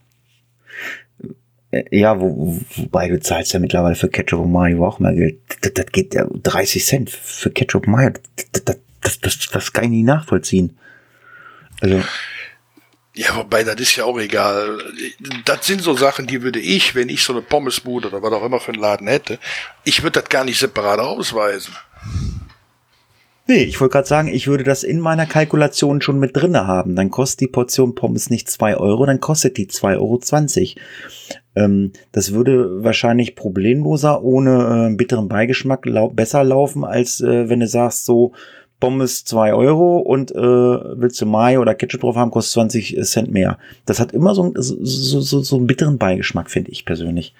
Äh, ja, wo, wobei du zahlst ja mittlerweile für Ketchup und Mayo auch mehr Geld. Das, das geht ja 30 Cent für Ketchup und Mayo. Das, das, das, das, das kann ich nicht nachvollziehen. Also. Ja, wobei, das ist ja auch egal. Das sind so Sachen, die würde ich, wenn ich so eine Pommesbude oder was auch immer für einen Laden hätte, ich würde das gar nicht separat ausweisen. Nee, ich wollte gerade sagen, ich würde das in meiner Kalkulation schon mit drinne haben. Dann kostet die Portion Pommes nicht zwei Euro, dann kostet die zwei Euro. zwanzig. Ähm, das würde wahrscheinlich problemloser, ohne äh, bitteren Beigeschmack lau besser laufen, als äh, wenn du sagst, so Pommes zwei Euro und äh, willst du Mayo oder Ketchup drauf haben, kostet 20 Cent mehr. Das hat immer so, so, so, so einen bitteren Beigeschmack, finde ich persönlich.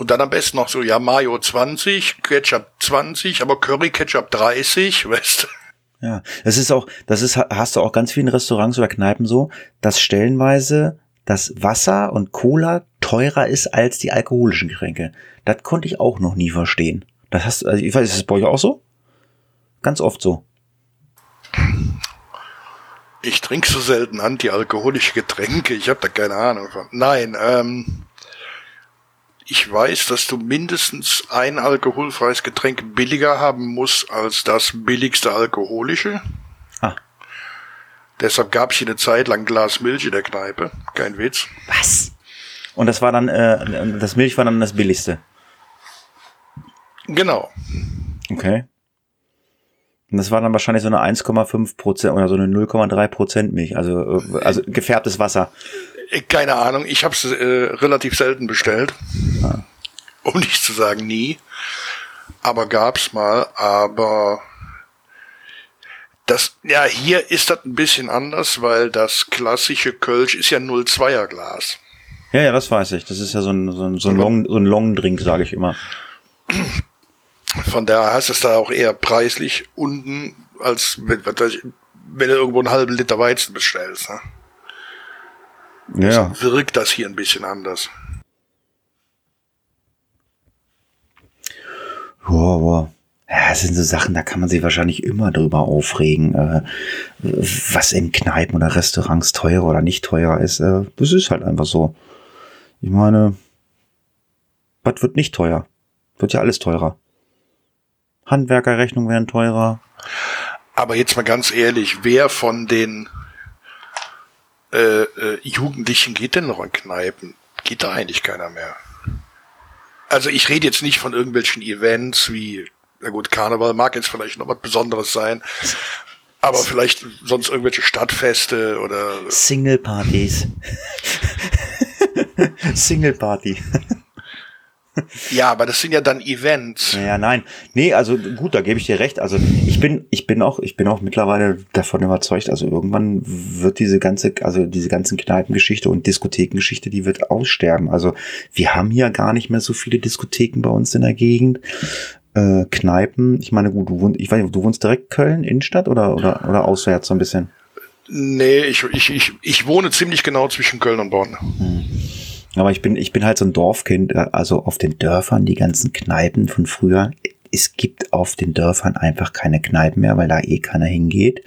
Und dann am besten noch so, ja, Mayo 20, Ketchup 20, aber Curry Ketchup 30, weißt du? Ja, das ist auch, das ist, hast du auch ganz vielen Restaurants oder Kneipen so, dass stellenweise das Wasser und Cola teurer ist als die alkoholischen Getränke. Das konnte ich auch noch nie verstehen. Das hast, also ich weiß, ist es bei euch auch so? Ganz oft so. Ich trinke so selten antialkoholische Getränke. Ich habe da keine Ahnung von. Nein, ähm, ich weiß, dass du mindestens ein alkoholfreies Getränk billiger haben musst als das billigste alkoholische. Ah. Deshalb gab es hier eine Zeit lang Glas Milch in der Kneipe. Kein Witz. Was? Und das war dann, äh, das Milch war dann das billigste. Genau. Okay. Und das war dann wahrscheinlich so eine 1,5 Prozent oder so eine 0,3 Prozent Milch, also, äh, also gefärbtes Wasser. Äh, keine Ahnung, ich habe es äh, relativ selten bestellt. Ah. Um nicht zu sagen nie. Aber gab's mal, aber das, ja, hier ist das ein bisschen anders, weil das klassische Kölsch ist ja 0,2er Glas. Ja, ja, das weiß ich. Das ist ja so ein, so ein, so ein, Long, so ein Long Drink, sage ich immer. Von daher heißt es da auch eher preislich unten, als wenn, wenn du irgendwo einen halben Liter Weizen bestellst. Ne? Ja. wirkt das hier ein bisschen anders. Boah, boah. Ja, das sind so Sachen, da kann man sich wahrscheinlich immer drüber aufregen, äh, was in Kneipen oder Restaurants teuer oder nicht teuer ist. Äh, das ist halt einfach so. Ich meine, was wird nicht teuer? Wird ja alles teurer. Handwerkerrechnungen werden teurer. Aber jetzt mal ganz ehrlich, wer von den äh, äh, Jugendlichen geht denn noch in Kneipen? Geht da eigentlich keiner mehr. Also ich rede jetzt nicht von irgendwelchen Events wie, na gut, Karneval mag jetzt vielleicht noch was Besonderes sein, aber vielleicht sonst irgendwelche Stadtfeste oder Single-Partys. Single-Party. Ja, aber das sind ja dann Events. Ja, nein. Nee, also gut, da gebe ich dir recht. Also ich bin, ich bin auch, ich bin auch mittlerweile davon überzeugt, also irgendwann wird diese ganze, also diese ganzen Kneipengeschichte und Diskothekengeschichte, die wird aussterben. Also wir haben hier gar nicht mehr so viele Diskotheken bei uns in der Gegend. Äh, Kneipen, ich meine, gut, du wohnst, ich weiß nicht, du wohnst direkt Köln, Innenstadt oder, oder, oder auswärts so ein bisschen? Nee, ich, ich, ich, ich wohne ziemlich genau zwischen Köln und Bonn. Hm. Aber ich bin, ich bin halt so ein Dorfkind, äh, also auf den Dörfern, die ganzen Kneipen von früher. Es gibt auf den Dörfern einfach keine Kneipen mehr, weil da eh keiner hingeht.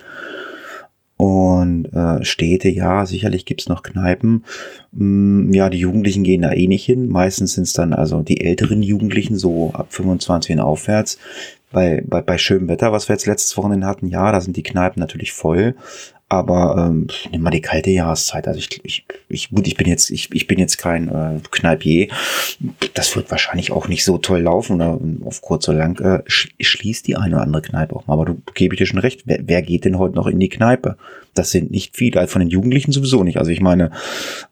Und äh, Städte, ja, sicherlich gibt's noch Kneipen. Mm, ja, die Jugendlichen gehen da eh nicht hin. Meistens sind's dann also die älteren Jugendlichen, so ab 25 und aufwärts. Bei, bei, bei schönem Wetter, was wir jetzt letztes Wochenende hatten, ja, da sind die Kneipen natürlich voll. Aber ähm, nimm mal die kalte Jahreszeit. Also ich, ich, ich, gut, ich bin jetzt, ich, ich bin jetzt kein äh, Kneipier. Das wird wahrscheinlich auch nicht so toll laufen oder auf kurz oder lang äh, schließt die eine oder andere Kneipe auch mal. Aber du gebe ich dir schon recht. Wer, wer geht denn heute noch in die Kneipe? Das sind nicht viele. Also von den Jugendlichen sowieso nicht. Also ich meine,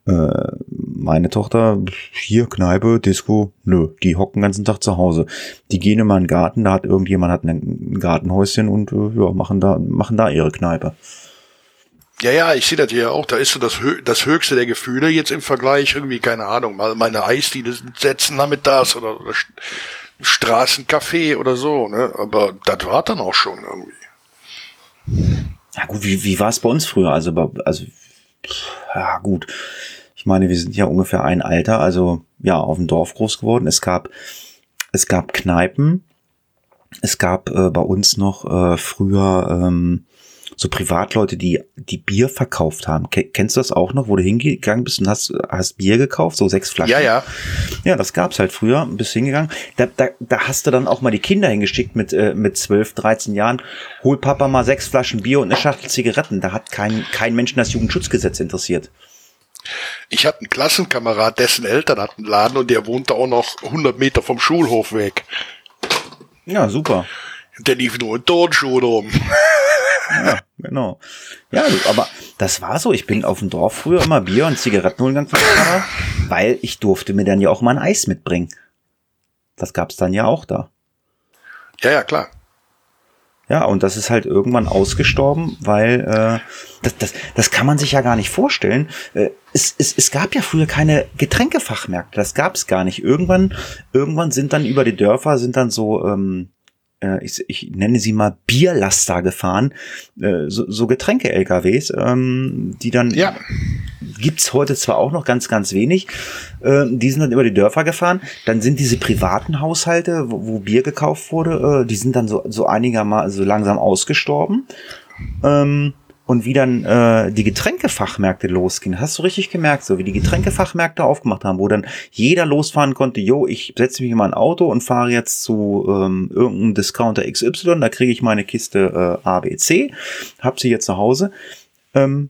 äh, meine Tochter, hier Kneipe, Disco, nö, die hocken den ganzen Tag zu Hause. Die gehen immer in den Garten, da hat irgendjemand hat ein Gartenhäuschen und äh, ja, machen da, machen da ihre Kneipe. Ja, ja, ich sehe das hier auch. Da ist so das, das höchste der Gefühle jetzt im Vergleich irgendwie, keine Ahnung, mal meine Eisdiele setzen damit das oder, oder Straßencafé oder so, ne? Aber das war dann auch schon irgendwie. Ja gut, wie, wie war es bei uns früher? Also, also, ja gut. Ich meine, wir sind ja ungefähr ein Alter, also ja, auf dem Dorf groß geworden. Es gab, es gab Kneipen. Es gab äh, bei uns noch äh, früher ähm, so Privatleute, die die Bier verkauft haben. Kennst du das auch noch, wo du hingegangen bist und hast, hast Bier gekauft, so sechs Flaschen? Ja, ja. Ja, das gab's halt früher, bist hingegangen. Da, da, da hast du dann auch mal die Kinder hingeschickt mit, äh, mit 12, 13 Jahren. Hol Papa mal sechs Flaschen Bier und eine Schachtel Zigaretten. Da hat kein, kein Mensch das Jugendschutzgesetz interessiert. Ich hatte einen Klassenkamerad, dessen Eltern hatten einen Laden und der wohnte auch noch 100 Meter vom Schulhof weg. Ja, super. Der lief nur in Turnschuhe rum. Ja, genau. Ja, aber das war so. Ich bin auf dem Dorf früher immer Bier und Zigaretten holen gegangen, weil ich durfte mir dann ja auch mal ein Eis mitbringen. Das gab's dann ja auch da. Ja, ja, klar. Ja, und das ist halt irgendwann ausgestorben, weil äh, das, das, das kann man sich ja gar nicht vorstellen. Äh, es, es, es gab ja früher keine Getränkefachmärkte, das gab's gar nicht. Irgendwann, irgendwann sind dann über die Dörfer sind dann so ähm, äh, ich, ich nenne sie mal Bierlaster gefahren, äh, so, so Getränke-LKWs, ähm, die dann ja. gibt's heute zwar auch noch ganz, ganz wenig, äh, die sind dann über die Dörfer gefahren, dann sind diese privaten Haushalte, wo, wo Bier gekauft wurde, äh, die sind dann so, so einigermaßen so langsam ausgestorben. Ähm, und wie dann äh, die Getränkefachmärkte losgingen, hast du richtig gemerkt, so wie die Getränkefachmärkte aufgemacht haben, wo dann jeder losfahren konnte, jo, ich setze mich in mein Auto und fahre jetzt zu ähm, irgendeinem Discounter XY, da kriege ich meine Kiste äh, ABC, hab sie jetzt zu Hause. Ähm,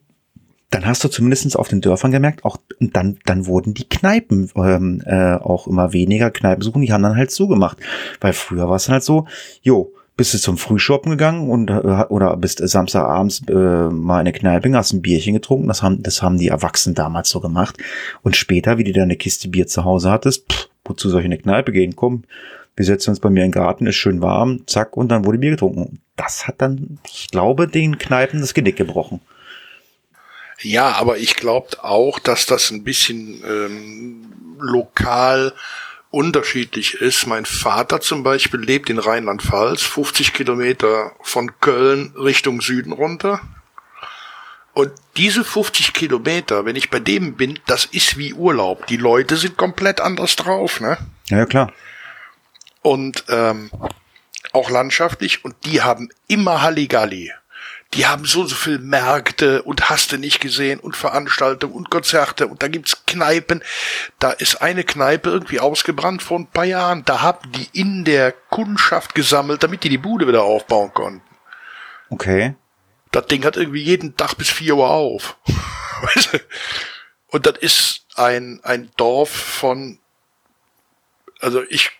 dann hast du zumindestens auf den Dörfern gemerkt, auch und dann, dann wurden die Kneipen ähm, äh, auch immer weniger Kneipen suchen, die haben dann halt zugemacht. Weil früher war es dann halt so, jo, bist du zum Frühshoppen gegangen und äh, oder bist Samstagabends äh, mal in eine Kneipe, hast ein Bierchen getrunken. Das haben, das haben die Erwachsenen damals so gemacht. Und später, wie du deine Kiste Bier zu Hause hattest, pff, wozu soll ich in eine Kneipe gehen? Komm, wir setzen uns bei mir in den Garten, ist schön warm, zack, und dann wurde Bier getrunken. Das hat dann, ich glaube, den Kneipen das Genick gebrochen. Ja, aber ich glaube auch, dass das ein bisschen ähm, lokal unterschiedlich ist. Mein Vater zum Beispiel lebt in Rheinland-Pfalz, 50 Kilometer von Köln Richtung Süden runter. Und diese 50 Kilometer, wenn ich bei dem bin, das ist wie Urlaub. Die Leute sind komplett anders drauf, ne? Ja, klar. Und ähm, auch landschaftlich und die haben immer Halligalli die haben so so viel Märkte und hast du nicht gesehen und Veranstaltungen und Konzerte und da gibt's Kneipen. Da ist eine Kneipe irgendwie ausgebrannt vor ein paar Jahren. Da haben die in der Kundschaft gesammelt, damit die die Bude wieder aufbauen konnten. Okay. Das Ding hat irgendwie jeden Tag bis vier Uhr auf. Und das ist ein, ein Dorf von, also ich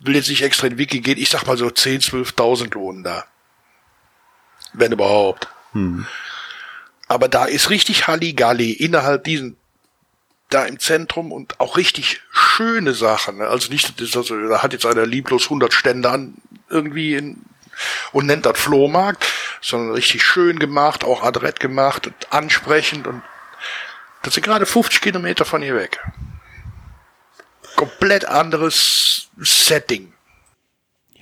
will jetzt nicht extra in Wiki gehen, ich sag mal so 10, 12.000 wohnen da. Wenn überhaupt. Hm. Aber da ist richtig Halligalli innerhalb diesen, da im Zentrum und auch richtig schöne Sachen. Ne? Also nicht, also, da hat jetzt einer lieblos 100 Stände an, irgendwie in, und nennt das Flohmarkt, sondern richtig schön gemacht, auch adrett gemacht, und ansprechend und das sind gerade 50 Kilometer von hier weg. Komplett anderes Setting.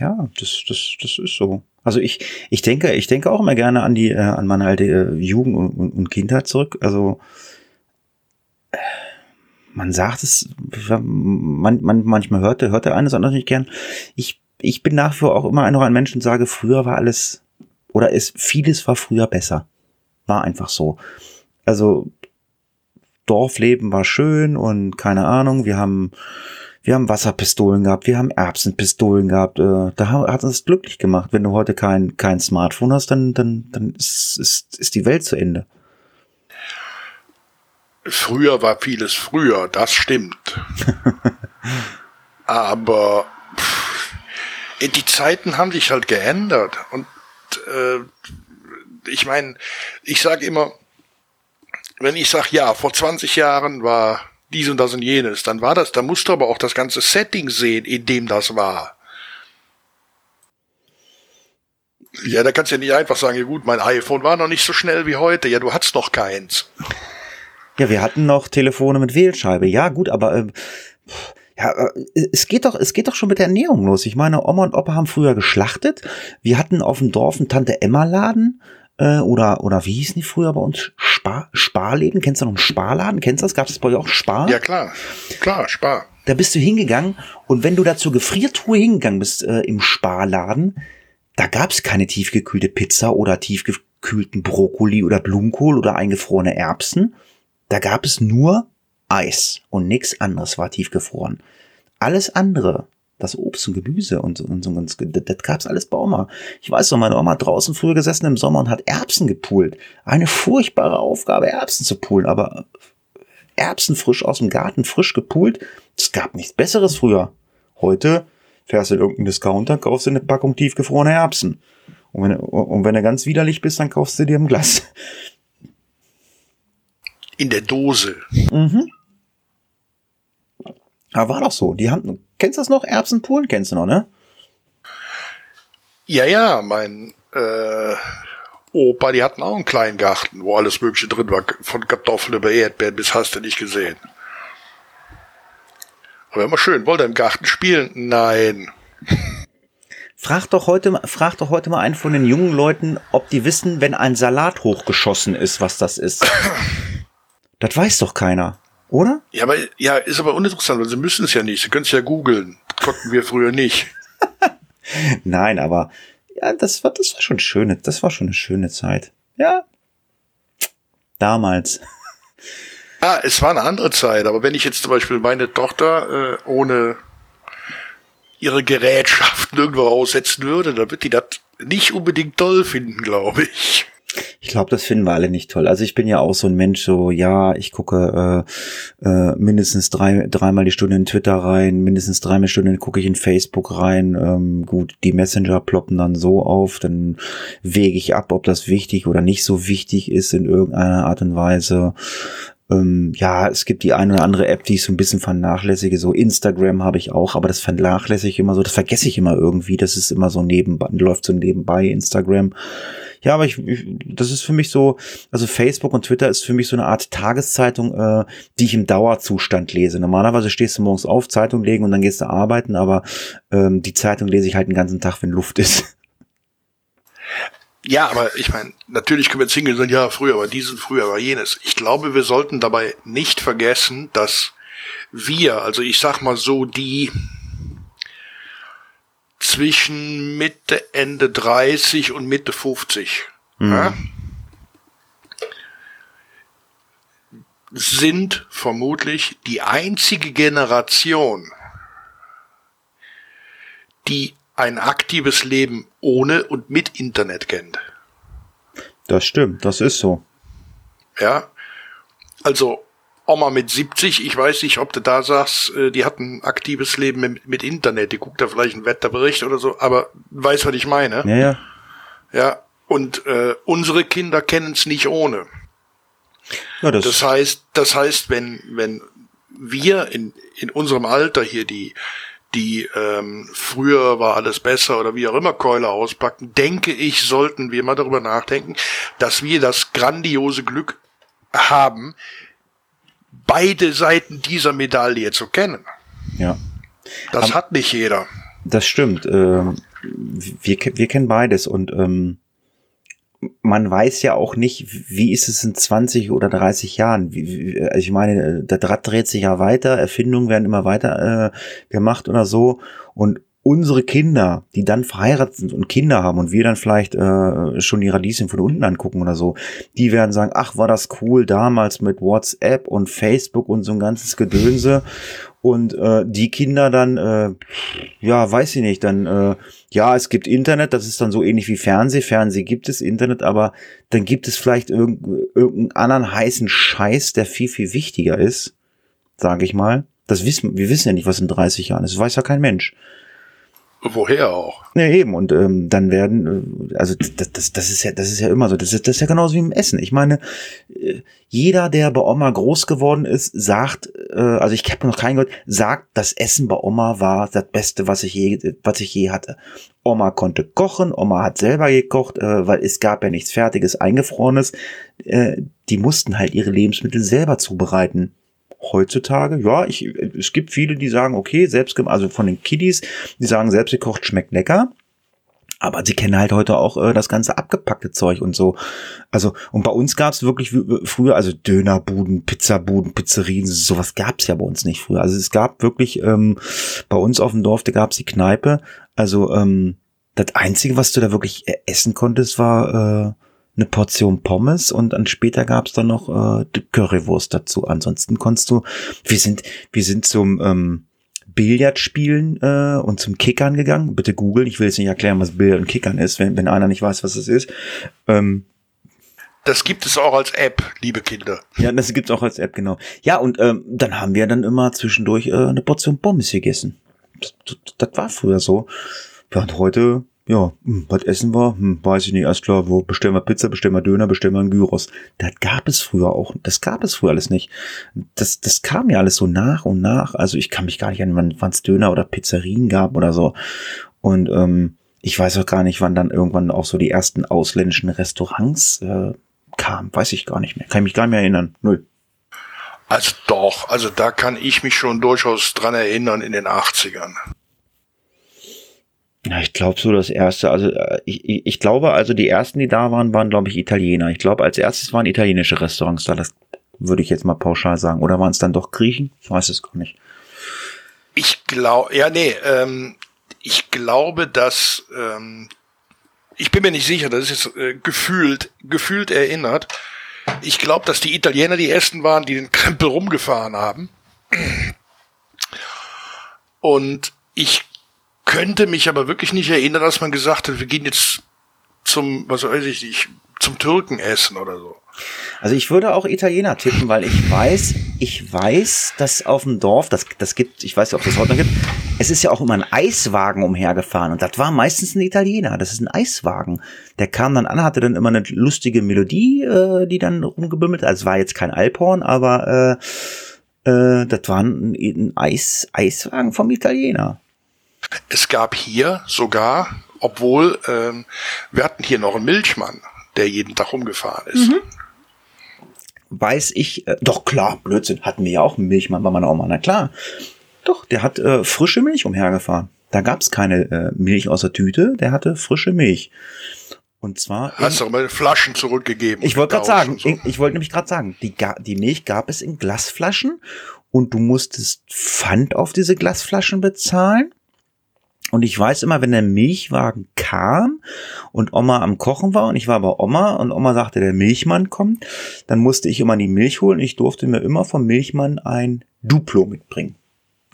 Ja, das, das, das ist so. Also ich, ich denke, ich denke auch immer gerne an die, äh, an meine alte äh, Jugend und, und, Kindheit zurück. Also äh, man sagt es, man, man manchmal hörte, hörte eines anderes nicht gern. Ich, ich bin nach wie vor auch immer noch ein Mensch und sage, früher war alles oder es vieles war früher besser. War einfach so. Also Dorfleben war schön und keine Ahnung, wir haben, wir haben Wasserpistolen gehabt, wir haben Erbsenpistolen gehabt. Äh, da hat uns glücklich gemacht. Wenn du heute kein, kein Smartphone hast, dann, dann, dann ist, ist, ist die Welt zu Ende. Früher war vieles früher, das stimmt. Aber pff, die Zeiten haben sich halt geändert. Und äh, ich meine, ich sage immer, wenn ich sage, ja, vor 20 Jahren war dies und das und jenes, dann war das, da musst du aber auch das ganze Setting sehen, in dem das war. Ja, da kannst du ja nicht einfach sagen, ja gut, mein iPhone war noch nicht so schnell wie heute. Ja, du hattest noch keins. Ja, wir hatten noch Telefone mit Wählscheibe. Ja, gut, aber äh, ja, äh, es geht doch, es geht doch schon mit der Ernährung los. Ich meine, Oma und Opa haben früher geschlachtet. Wir hatten auf dem Dorf einen Tante Emma Laden äh, oder oder wie hießen die früher bei uns? Spar Sparläden. Kennst du noch einen Sparladen? Kennst du das? Gab es bei euch auch Spar? Ja klar, klar Spar. Da bist du hingegangen und wenn du da zur Gefriertruhe hingegangen bist äh, im Sparladen, da gab es keine tiefgekühlte Pizza oder tiefgekühlten Brokkoli oder Blumenkohl oder eingefrorene Erbsen. Da gab es nur Eis und nichts anderes war tiefgefroren. Alles andere, das Obst und Gemüse und, und, und, und das, das gab's alles bei Oma. Ich weiß noch, meine Oma hat draußen früher gesessen im Sommer und hat Erbsen gepult. Eine furchtbare Aufgabe, Erbsen zu poolen, aber Erbsen frisch aus dem Garten, frisch gepult, es gab nichts Besseres früher. Heute fährst du in irgendeinen Discounter, kaufst du eine Packung tiefgefrorene Erbsen. Und wenn, und wenn du ganz widerlich bist, dann kaufst du dir ein Glas. In der Dose. Mhm. Ja, war doch so. Die haben, kennst du das noch? Erbsenpoolen kennst du noch, ne? Ja, ja, mein äh, Opa, die hatten auch einen kleinen Garten, wo alles Mögliche drin war, von Kartoffeln über Erdbeeren bis hast du nicht gesehen. Aber immer schön, wollt ihr im Garten spielen? Nein. Frag doch heute, frag doch heute mal einen von den jungen Leuten, ob die wissen, wenn ein Salat hochgeschossen ist, was das ist. das weiß doch keiner. Oder? Ja, aber ja, ist aber uninteressant, weil sie müssen es ja nicht. Sie können es ja googeln. Konnten wir früher nicht. Nein, aber ja, das war, das war schon schöne, das war schon eine schöne Zeit. Ja. Damals. Ja, es war eine andere Zeit, aber wenn ich jetzt zum Beispiel meine Tochter äh, ohne ihre Gerätschaften irgendwo aussetzen würde, dann wird die das nicht unbedingt toll finden, glaube ich. Ich glaube, das finden wir alle nicht toll. Also ich bin ja auch so ein Mensch, so ja, ich gucke äh, äh, mindestens drei, dreimal die Stunde in Twitter rein, mindestens dreimal Stunden gucke ich in Facebook rein. Ähm, gut, die Messenger ploppen dann so auf, dann wege ich ab, ob das wichtig oder nicht so wichtig ist in irgendeiner Art und Weise. Ähm, ja, es gibt die eine oder andere App, die ich so ein bisschen vernachlässige. So Instagram habe ich auch, aber das vernachlässige ich immer so, das vergesse ich immer irgendwie. Das ist immer so nebenbei, läuft so nebenbei Instagram. Ja, aber ich, ich, das ist für mich so, also Facebook und Twitter ist für mich so eine Art Tageszeitung, äh, die ich im Dauerzustand lese. Normalerweise stehst du morgens auf, Zeitung legen und dann gehst du arbeiten, aber ähm, die Zeitung lese ich halt den ganzen Tag, wenn Luft ist. Ja, aber ich meine, natürlich können wir jetzt hingehen und sagen, ja, früher war dies und früher war jenes. Ich glaube, wir sollten dabei nicht vergessen, dass wir, also ich sag mal so, die zwischen Mitte, Ende 30 und Mitte 50. Mhm. Ja, sind vermutlich die einzige Generation, die ein aktives Leben ohne und mit Internet kennt. Das stimmt, das ist so. Ja. Also Oma mit 70, ich weiß nicht, ob du da sagst, äh, die hat ein aktives Leben mit, mit Internet, die guckt da vielleicht einen Wetterbericht oder so, aber weiß, was ich meine. Ja, ja. Ja, und äh, unsere Kinder kennen es nicht ohne. ja das, Das heißt, das heißt, wenn, wenn wir in, in unserem Alter hier die, die ähm, früher war alles besser oder wie auch immer Keule auspacken, denke ich, sollten wir mal darüber nachdenken, dass wir das grandiose Glück haben, beide Seiten dieser Medaille zu kennen. ja. Das Aber- hat nicht jeder. Das stimmt. Ähm, wir, wir kennen beides und ähm, man weiß ja auch nicht, wie ist es in 20 oder 30 Jahren. Also ich meine, der Draht dreht sich ja weiter, Erfindungen werden immer weiter äh, gemacht oder so. Und unsere Kinder, die dann verheiratet sind und Kinder haben und wir dann vielleicht äh, schon die Radieschen von unten angucken oder so, die werden sagen, ach, war das cool damals mit WhatsApp und Facebook und so ein ganzes Gedönse. Und äh, die Kinder dann, äh, ja, weiß ich nicht, dann, äh, ja, es gibt Internet, das ist dann so ähnlich wie Fernseh. Fernseh gibt es, Internet, aber dann gibt es vielleicht irgend, irgendeinen anderen heißen Scheiß, der viel, viel wichtiger ist, sage ich mal. Das wissen, wir wissen ja nicht, was in 30 Jahren ist. Das weiß ja kein Mensch. Woher auch? Ja, eben. Und ähm, dann werden, äh, also das, das, das ist ja, das ist ja immer so. Das ist, das ist ja genauso wie im Essen. Ich meine, äh, jeder, der bei Oma groß geworden ist, sagt, äh, also ich habe noch keinen gehört, sagt, das Essen bei Oma war das Beste, was ich je, was ich je hatte. Oma konnte kochen, Oma hat selber gekocht, äh, weil es gab ja nichts Fertiges, Eingefrorenes. Äh, die mussten halt ihre Lebensmittel selber zubereiten heutzutage, ja, ich, es gibt viele, die sagen, okay, selbst, also von den Kiddies, die sagen, selbst gekocht schmeckt lecker. Aber sie kennen halt heute auch äh, das ganze abgepackte Zeug und so. Also, und bei uns gab's wirklich früher, also Dönerbuden, Pizzabuden, Pizzerien, sowas gab's ja bei uns nicht früher. Also es gab wirklich, ähm, bei uns auf dem Dorf, da gab's die Kneipe. Also, ähm, das Einzige, was du da wirklich äh, essen konntest, war äh, eine Portion Pommes und dann später gab's dann noch äh, Currywurst dazu. Ansonsten konntest du, wir sind, wir sind zum ähm, Billardspielen äh, und zum Kickern gegangen. Bitte googeln, ich will jetzt nicht erklären, was Billard und Kickern ist, wenn, wenn einer nicht weiß, was es ist. Ähm, Das gibt es auch als App, liebe Kinder. ja, das gibt's auch als App, genau. Ja, und ähm, dann haben wir dann immer zwischendurch äh, eine Portion Pommes gegessen. Das, das, das war früher so. Ja, und heute, ja, hm, was essen wir? Hm, weiß ich nicht, alles klar, wo bestellen wir Pizza, bestellen wir Döner, bestellen wir einen Gyros. Das gab es früher auch, das gab es früher alles nicht. Das, das kam ja alles so nach und nach. Also ich kann mich gar nicht an, wann es Döner oder Pizzerien gab oder so. Und ähm, ich weiß auch gar nicht, wann dann irgendwann auch so die ersten ausländischen Restaurants äh, kamen. Weiß ich gar nicht mehr. Kann ich mich gar nicht mehr erinnern. Null. Also doch, also da kann ich mich schon durchaus dran erinnern in den 80ern. Ja, ich glaube so das erste, also äh, ich, ich ich glaube, also die ersten, die da waren, waren glaube ich Italiener. Ich glaube, als erstes waren italienische Restaurants da. Das würde ich jetzt mal pauschal sagen. Oder waren es dann doch Griechen? Ich weiß es gar nicht. Ich glaube, ja, nee, ähm, ich glaube, dass, ähm, ich bin mir nicht sicher, das ist jetzt äh, gefühlt, gefühlt erinnert. Ich glaube, dass die Italiener die ersten waren, die den Krempel rumgefahren haben. Und ich könnte mich aber wirklich nicht erinnern, dass man gesagt hat, wir gehen jetzt zum, was weiß ich nicht, zum Türken essen oder so. Also ich würde auch Italiener tippen, weil ich weiß, ich weiß, dass auf dem Dorf, das, das gibt, ich weiß nicht, ob das heute noch gibt, es ist ja auch immer ein Eiswagen umhergefahren und das war meistens ein Italiener, das ist ein Eiswagen. Der kam dann an, hatte dann immer eine lustige Melodie, äh, die dann rumgebimmelt, also es war jetzt kein Alphorn, aber äh, äh, das war ein, ein Eis, Eiswagen vom Italiener. Es gab hier sogar, obwohl ähm, wir hatten hier noch einen Milchmann, der jeden Tag rumgefahren ist. weiß ich, äh, doch klar, Blödsinn, hatten wir ja auch einen Milchmann bei meiner Oma, na klar. Doch, der hat äh, frische Milch umhergefahren. Da gab's keine äh, Milch aus der Tüte, der hatte frische Milch. Und zwar. Hast du mal Flaschen zurückgegeben. ich wollte gerade sagen, so. ich, ich wollte nämlich gerade sagen, die, die Milch gab es in Glasflaschen und du musstest Pfand auf diese Glasflaschen bezahlen. Und ich weiß immer, wenn der Milchwagen kam und Oma am Kochen war und ich war bei Oma und Oma sagte, der Milchmann kommt, dann musste ich immer die Milch holen. Ich durfte mir immer vom Milchmann ein Duplo mitbringen.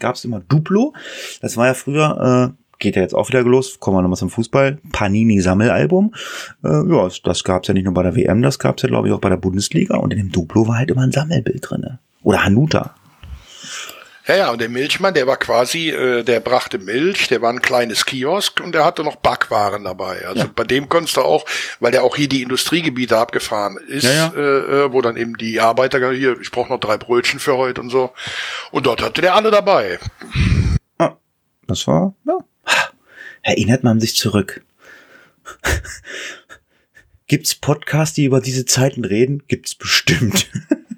Gab es immer Duplo. Das war ja früher äh, geht ja jetzt auch wieder los, kommen wir nochmal zum Fußball, Panini-Sammelalbum. Äh, ja, das gab's ja nicht nur bei der WM, das gab's ja, glaube ich, auch bei der Bundesliga. Und in dem Duplo war halt immer ein Sammelbild drinne. Oder Hanuta. Ja, ja, und der Milchmann, der war quasi, äh, der brachte Milch, der war ein kleines Kiosk und der hatte noch Backwaren dabei. Also ja. bei dem konntest du auch, weil der auch hier die Industriegebiete abgefahren ist, ja, ja. Äh, äh wo dann eben die Arbeiter hier, ich brauche noch drei Brötchen für heute und so. Und dort hatte der alle dabei. Ah, das war, ja. Erinnert man sich zurück. Gibt's Podcasts, die über diese Zeiten reden? Gibt's bestimmt.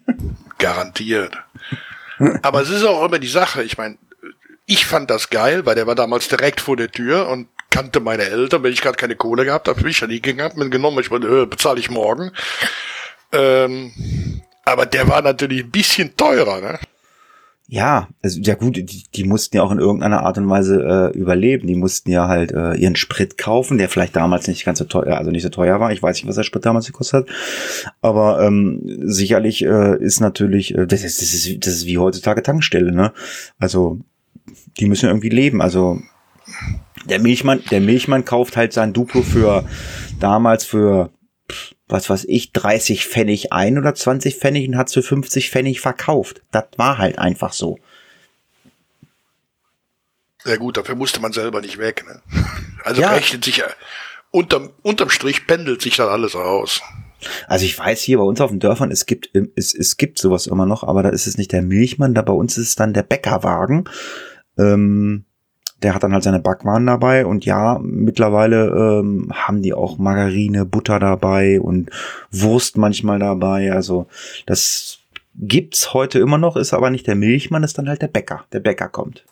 Garantiert. Aber es ist auch immer die Sache. Ich meine, ich fand das geil, weil der war damals direkt vor der Tür und kannte meine Eltern. Wenn ich gerade keine Kohle gehabt habe, bin ich ja nie gegangen, genommen, ich meine, äh, bezahle ich morgen. Ähm, aber der war natürlich ein bisschen teurer, ne? Ja, also, ja gut, die, die mussten ja auch in irgendeiner Art und Weise äh, überleben. Die mussten ja halt äh, ihren Sprit kaufen, der vielleicht damals nicht ganz so teuer, also nicht so teuer war. Ich weiß nicht, was der Sprit damals gekostet hat. Aber ähm, sicherlich äh, ist natürlich, äh, das, ist, das, ist, das ist wie heutzutage Tankstelle, ne? Also die müssen irgendwie leben. Also der Milchmann, der Milchmann kauft halt sein Duplo für damals für was weiß ich, 30 Pfennig ein oder 20 Pfennig und hat für 50 Pfennig verkauft. Das war halt einfach so. Ja gut, dafür musste man selber nicht weg. Ne? Also ja. rechnet sich, unterm, unterm Strich pendelt sich dann alles aus. Also ich weiß hier bei uns auf den Dörfern, es gibt, es, es gibt sowas immer noch, aber da ist es nicht der Milchmann, da bei uns ist es dann der Bäckerwagen. Ähm, der hat dann halt seine Backwaren dabei und ja, mittlerweile ähm, haben die auch Margarine, Butter dabei und Wurst manchmal dabei. Also das gibt's heute immer noch, ist aber nicht der Milchmann, ist dann halt der Bäcker. Der Bäcker kommt.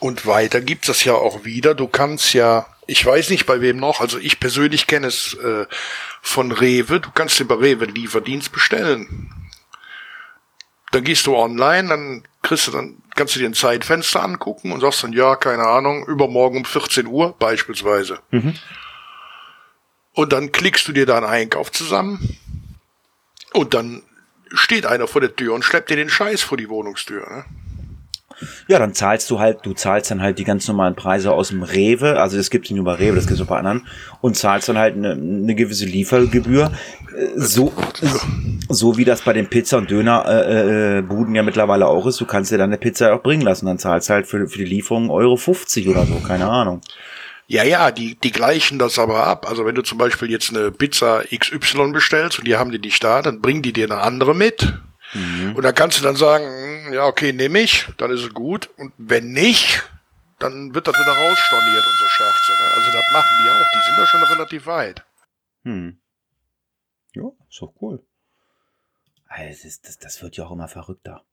Und weiter gibt's das ja auch wieder. Du kannst ja, ich weiß nicht bei wem noch, also ich persönlich kenne es äh, von Rewe. Du kannst bei Rewe Lieferdienst bestellen. Dann gehst du online, dann kriegst du dann, kannst du dir ein Zeitfenster angucken und sagst dann, ja, keine Ahnung, übermorgen um 14 Uhr beispielsweise. Mhm. Und dann klickst du dir deinen Einkauf zusammen und dann steht einer vor der Tür und schleppt dir den Scheiß vor die Wohnungstür. Ne? Ja, dann zahlst du halt, du zahlst dann halt die ganz normalen Preise aus dem Rewe, also das gibt es nicht nur bei Rewe, das gibt es auch bei anderen, und zahlst dann halt eine, eine gewisse Liefergebühr, so, so wie das bei den Pizza- und Dönerbuden äh, äh, ja mittlerweile auch ist, du kannst dir dann eine Pizza auch bringen lassen, dann zahlst du halt für, für die Lieferung Euro 50 oder so, keine Ahnung. Ja, ja, die, die gleichen das aber ab. Also wenn du zum Beispiel jetzt eine Pizza XY bestellst und die haben die nicht da, dann bringen die dir eine andere mit. Mhm. Und dann kannst du dann sagen, ja, okay, nehme ich, dann ist es gut. Und wenn nicht, dann wird das wieder rausstorniert und so Scherze. Ne? Also das machen die auch, die sind da schon relativ weit. Hm. Ja, ist doch cool. Also das, das, das wird ja auch immer verrückter.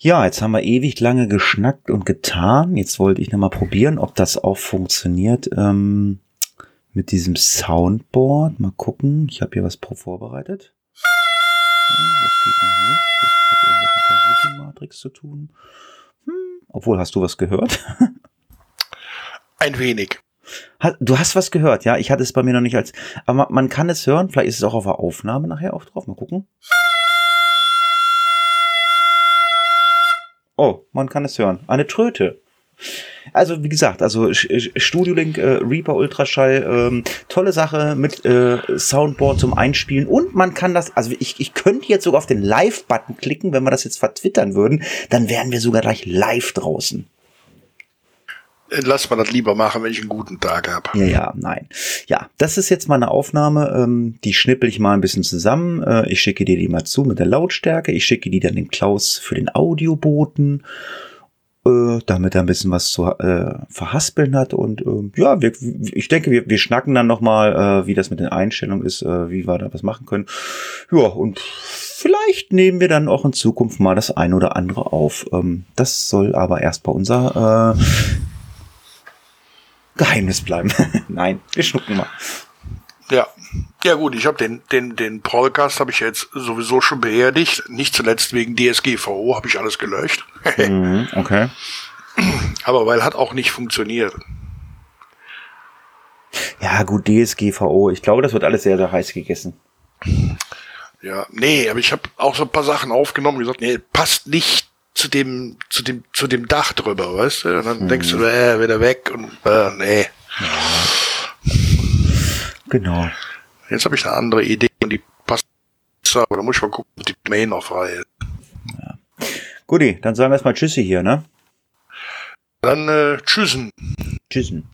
Ja, jetzt haben wir ewig lange geschnackt und getan. Jetzt wollte ich nochmal probieren, ob das auch funktioniert. Ähm, mit diesem Soundboard. Mal gucken. Ich habe hier was vorbereitet. Das geht noch nicht. Das hat irgendwas mit der Routing-Matrix zu tun. Hm. Obwohl, hast du was gehört? Ein wenig. Du hast was gehört, ja? Ich hatte es bei mir noch nicht als. Aber man kann es hören. Vielleicht ist es auch auf der Aufnahme nachher auch drauf. Mal gucken. Oh, man kann es hören. Eine Tröte. Also wie gesagt, also Studio Link, äh, Reaper Ultraschall, ähm, tolle Sache mit äh, Soundboard zum Einspielen und man kann das, also ich, ich könnte jetzt sogar auf den Live-Button klicken, wenn wir das jetzt vertwittern würden, dann wären wir sogar gleich live draußen. Äh, lass mal das lieber machen, wenn ich einen guten Tag habe. Ja, ja, nein. Ja, das ist jetzt mal eine Aufnahme, ähm, die schnippel ich mal ein bisschen zusammen. Äh, ich schicke dir die mal zu mit der Lautstärke. Ich schicke die dann dem Klaus für den Audioboten äh, damit er ein bisschen was zu äh, verhaspeln hat. Und äh, ja, wir, ich denke, wir, wir schnacken dann nochmal, äh, wie das mit den Einstellungen ist, äh, wie wir da was machen können. Ja, und vielleicht nehmen wir dann auch in Zukunft mal das ein oder andere auf. Ähm, das soll aber erst bei unser äh, Geheimnis bleiben. Nein, wir schnucken mal. Ja, gut, ich habe den den den Podcast habe ich jetzt sowieso schon beerdigt, nicht zuletzt wegen DSGVO habe ich alles gelöscht. mhm, okay. Aber weil hat auch nicht funktioniert. Ja, gut, DSGVO, ich glaube, das wird alles sehr sehr heiß gegessen. Ja, nee, aber ich habe auch so ein paar Sachen aufgenommen und gesagt, nee, passt nicht zu dem, zu dem, zu dem Dach drüber, weißt du? Und dann mhm. denkst du, äh, wieder weg und äh, nee. Genau. Jetzt habe ich eine andere Idee und die passt, aber da muss ich mal gucken, ob die Domain noch frei ist. Ja. Guti, dann sagen wir erstmal Tschüssi hier, ne? Dann äh, tschüssen. Tschüssen.